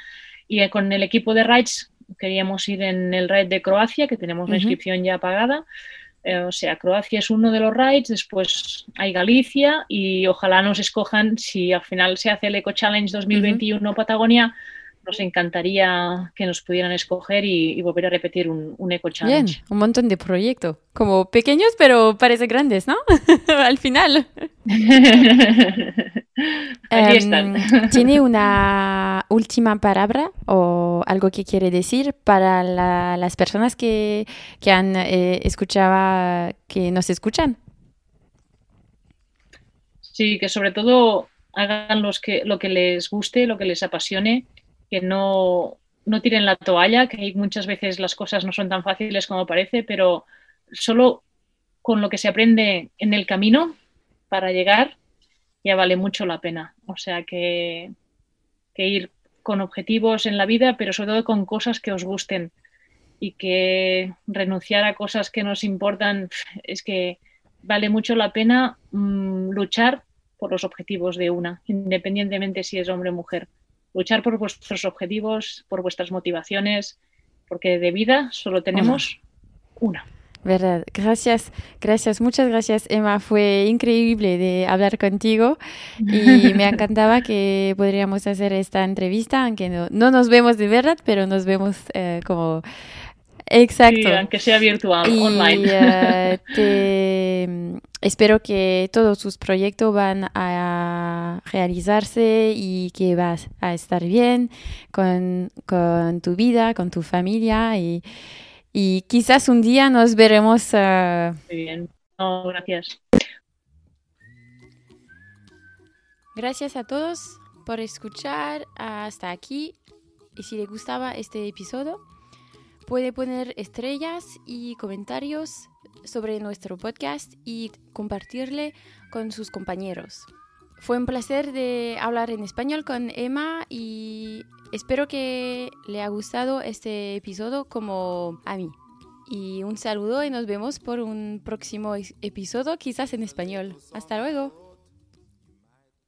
Y eh, con el equipo de Rides queríamos ir en el Ride de Croacia, que tenemos la inscripción ya pagada. Eh, o sea, Croacia es uno de los rides, después hay Galicia y ojalá nos escojan, si al final se hace el Eco Challenge 2021 Patagonia, nos encantaría que nos pudieran escoger y, y volver a repetir un, un Eco Bien, Challenge. un montón de proyectos. Como pequeños, pero parece grandes, ¿no? Al final. Em, están. ¿Tiene una última palabra o algo que quiere decir para la- las personas que, que han eh, escuchado, que nos escuchan? Sí, que sobre todo hagan los que, lo que les guste, lo que les apasione, que no, no tiren la toalla, que muchas veces las cosas no son tan fáciles como parece, pero solo con lo que se aprende en el camino para llegar ya vale mucho la pena. O sea que, que ir con objetivos en la vida, pero sobre todo con cosas que os gusten y que renunciar a cosas que nos importan es que vale mucho la pena mm, luchar por los objetivos de una, independientemente si es hombre o mujer. Luchar por vuestros objetivos, por vuestras motivaciones, porque de vida solo tenemos una. ¿Verdad? Gracias, gracias, muchas gracias, Emma. Fue increíble de hablar contigo y me encantaba que podríamos hacer esta entrevista, aunque no, no nos vemos de verdad, pero nos vemos eh, como... Exacto. Sí, aunque sea virtual, Y online. eh, te- espero que todos tus proyectos van a realizarse y que vas a estar bien con, con tu vida, con tu familia y, y quizás un día nos veremos. eh, Muy bien. No, gracias. Gracias a todos por escuchar hasta aquí y si les gustaba este episodio puede poner estrellas y comentarios sobre nuestro podcast y compartirle con sus compañeros. Fue un placer de hablar en español con Emma y espero que le ha gustado este episodio como a mí. Y un saludo y nos vemos por un próximo episodio, quizás en español. Hasta luego.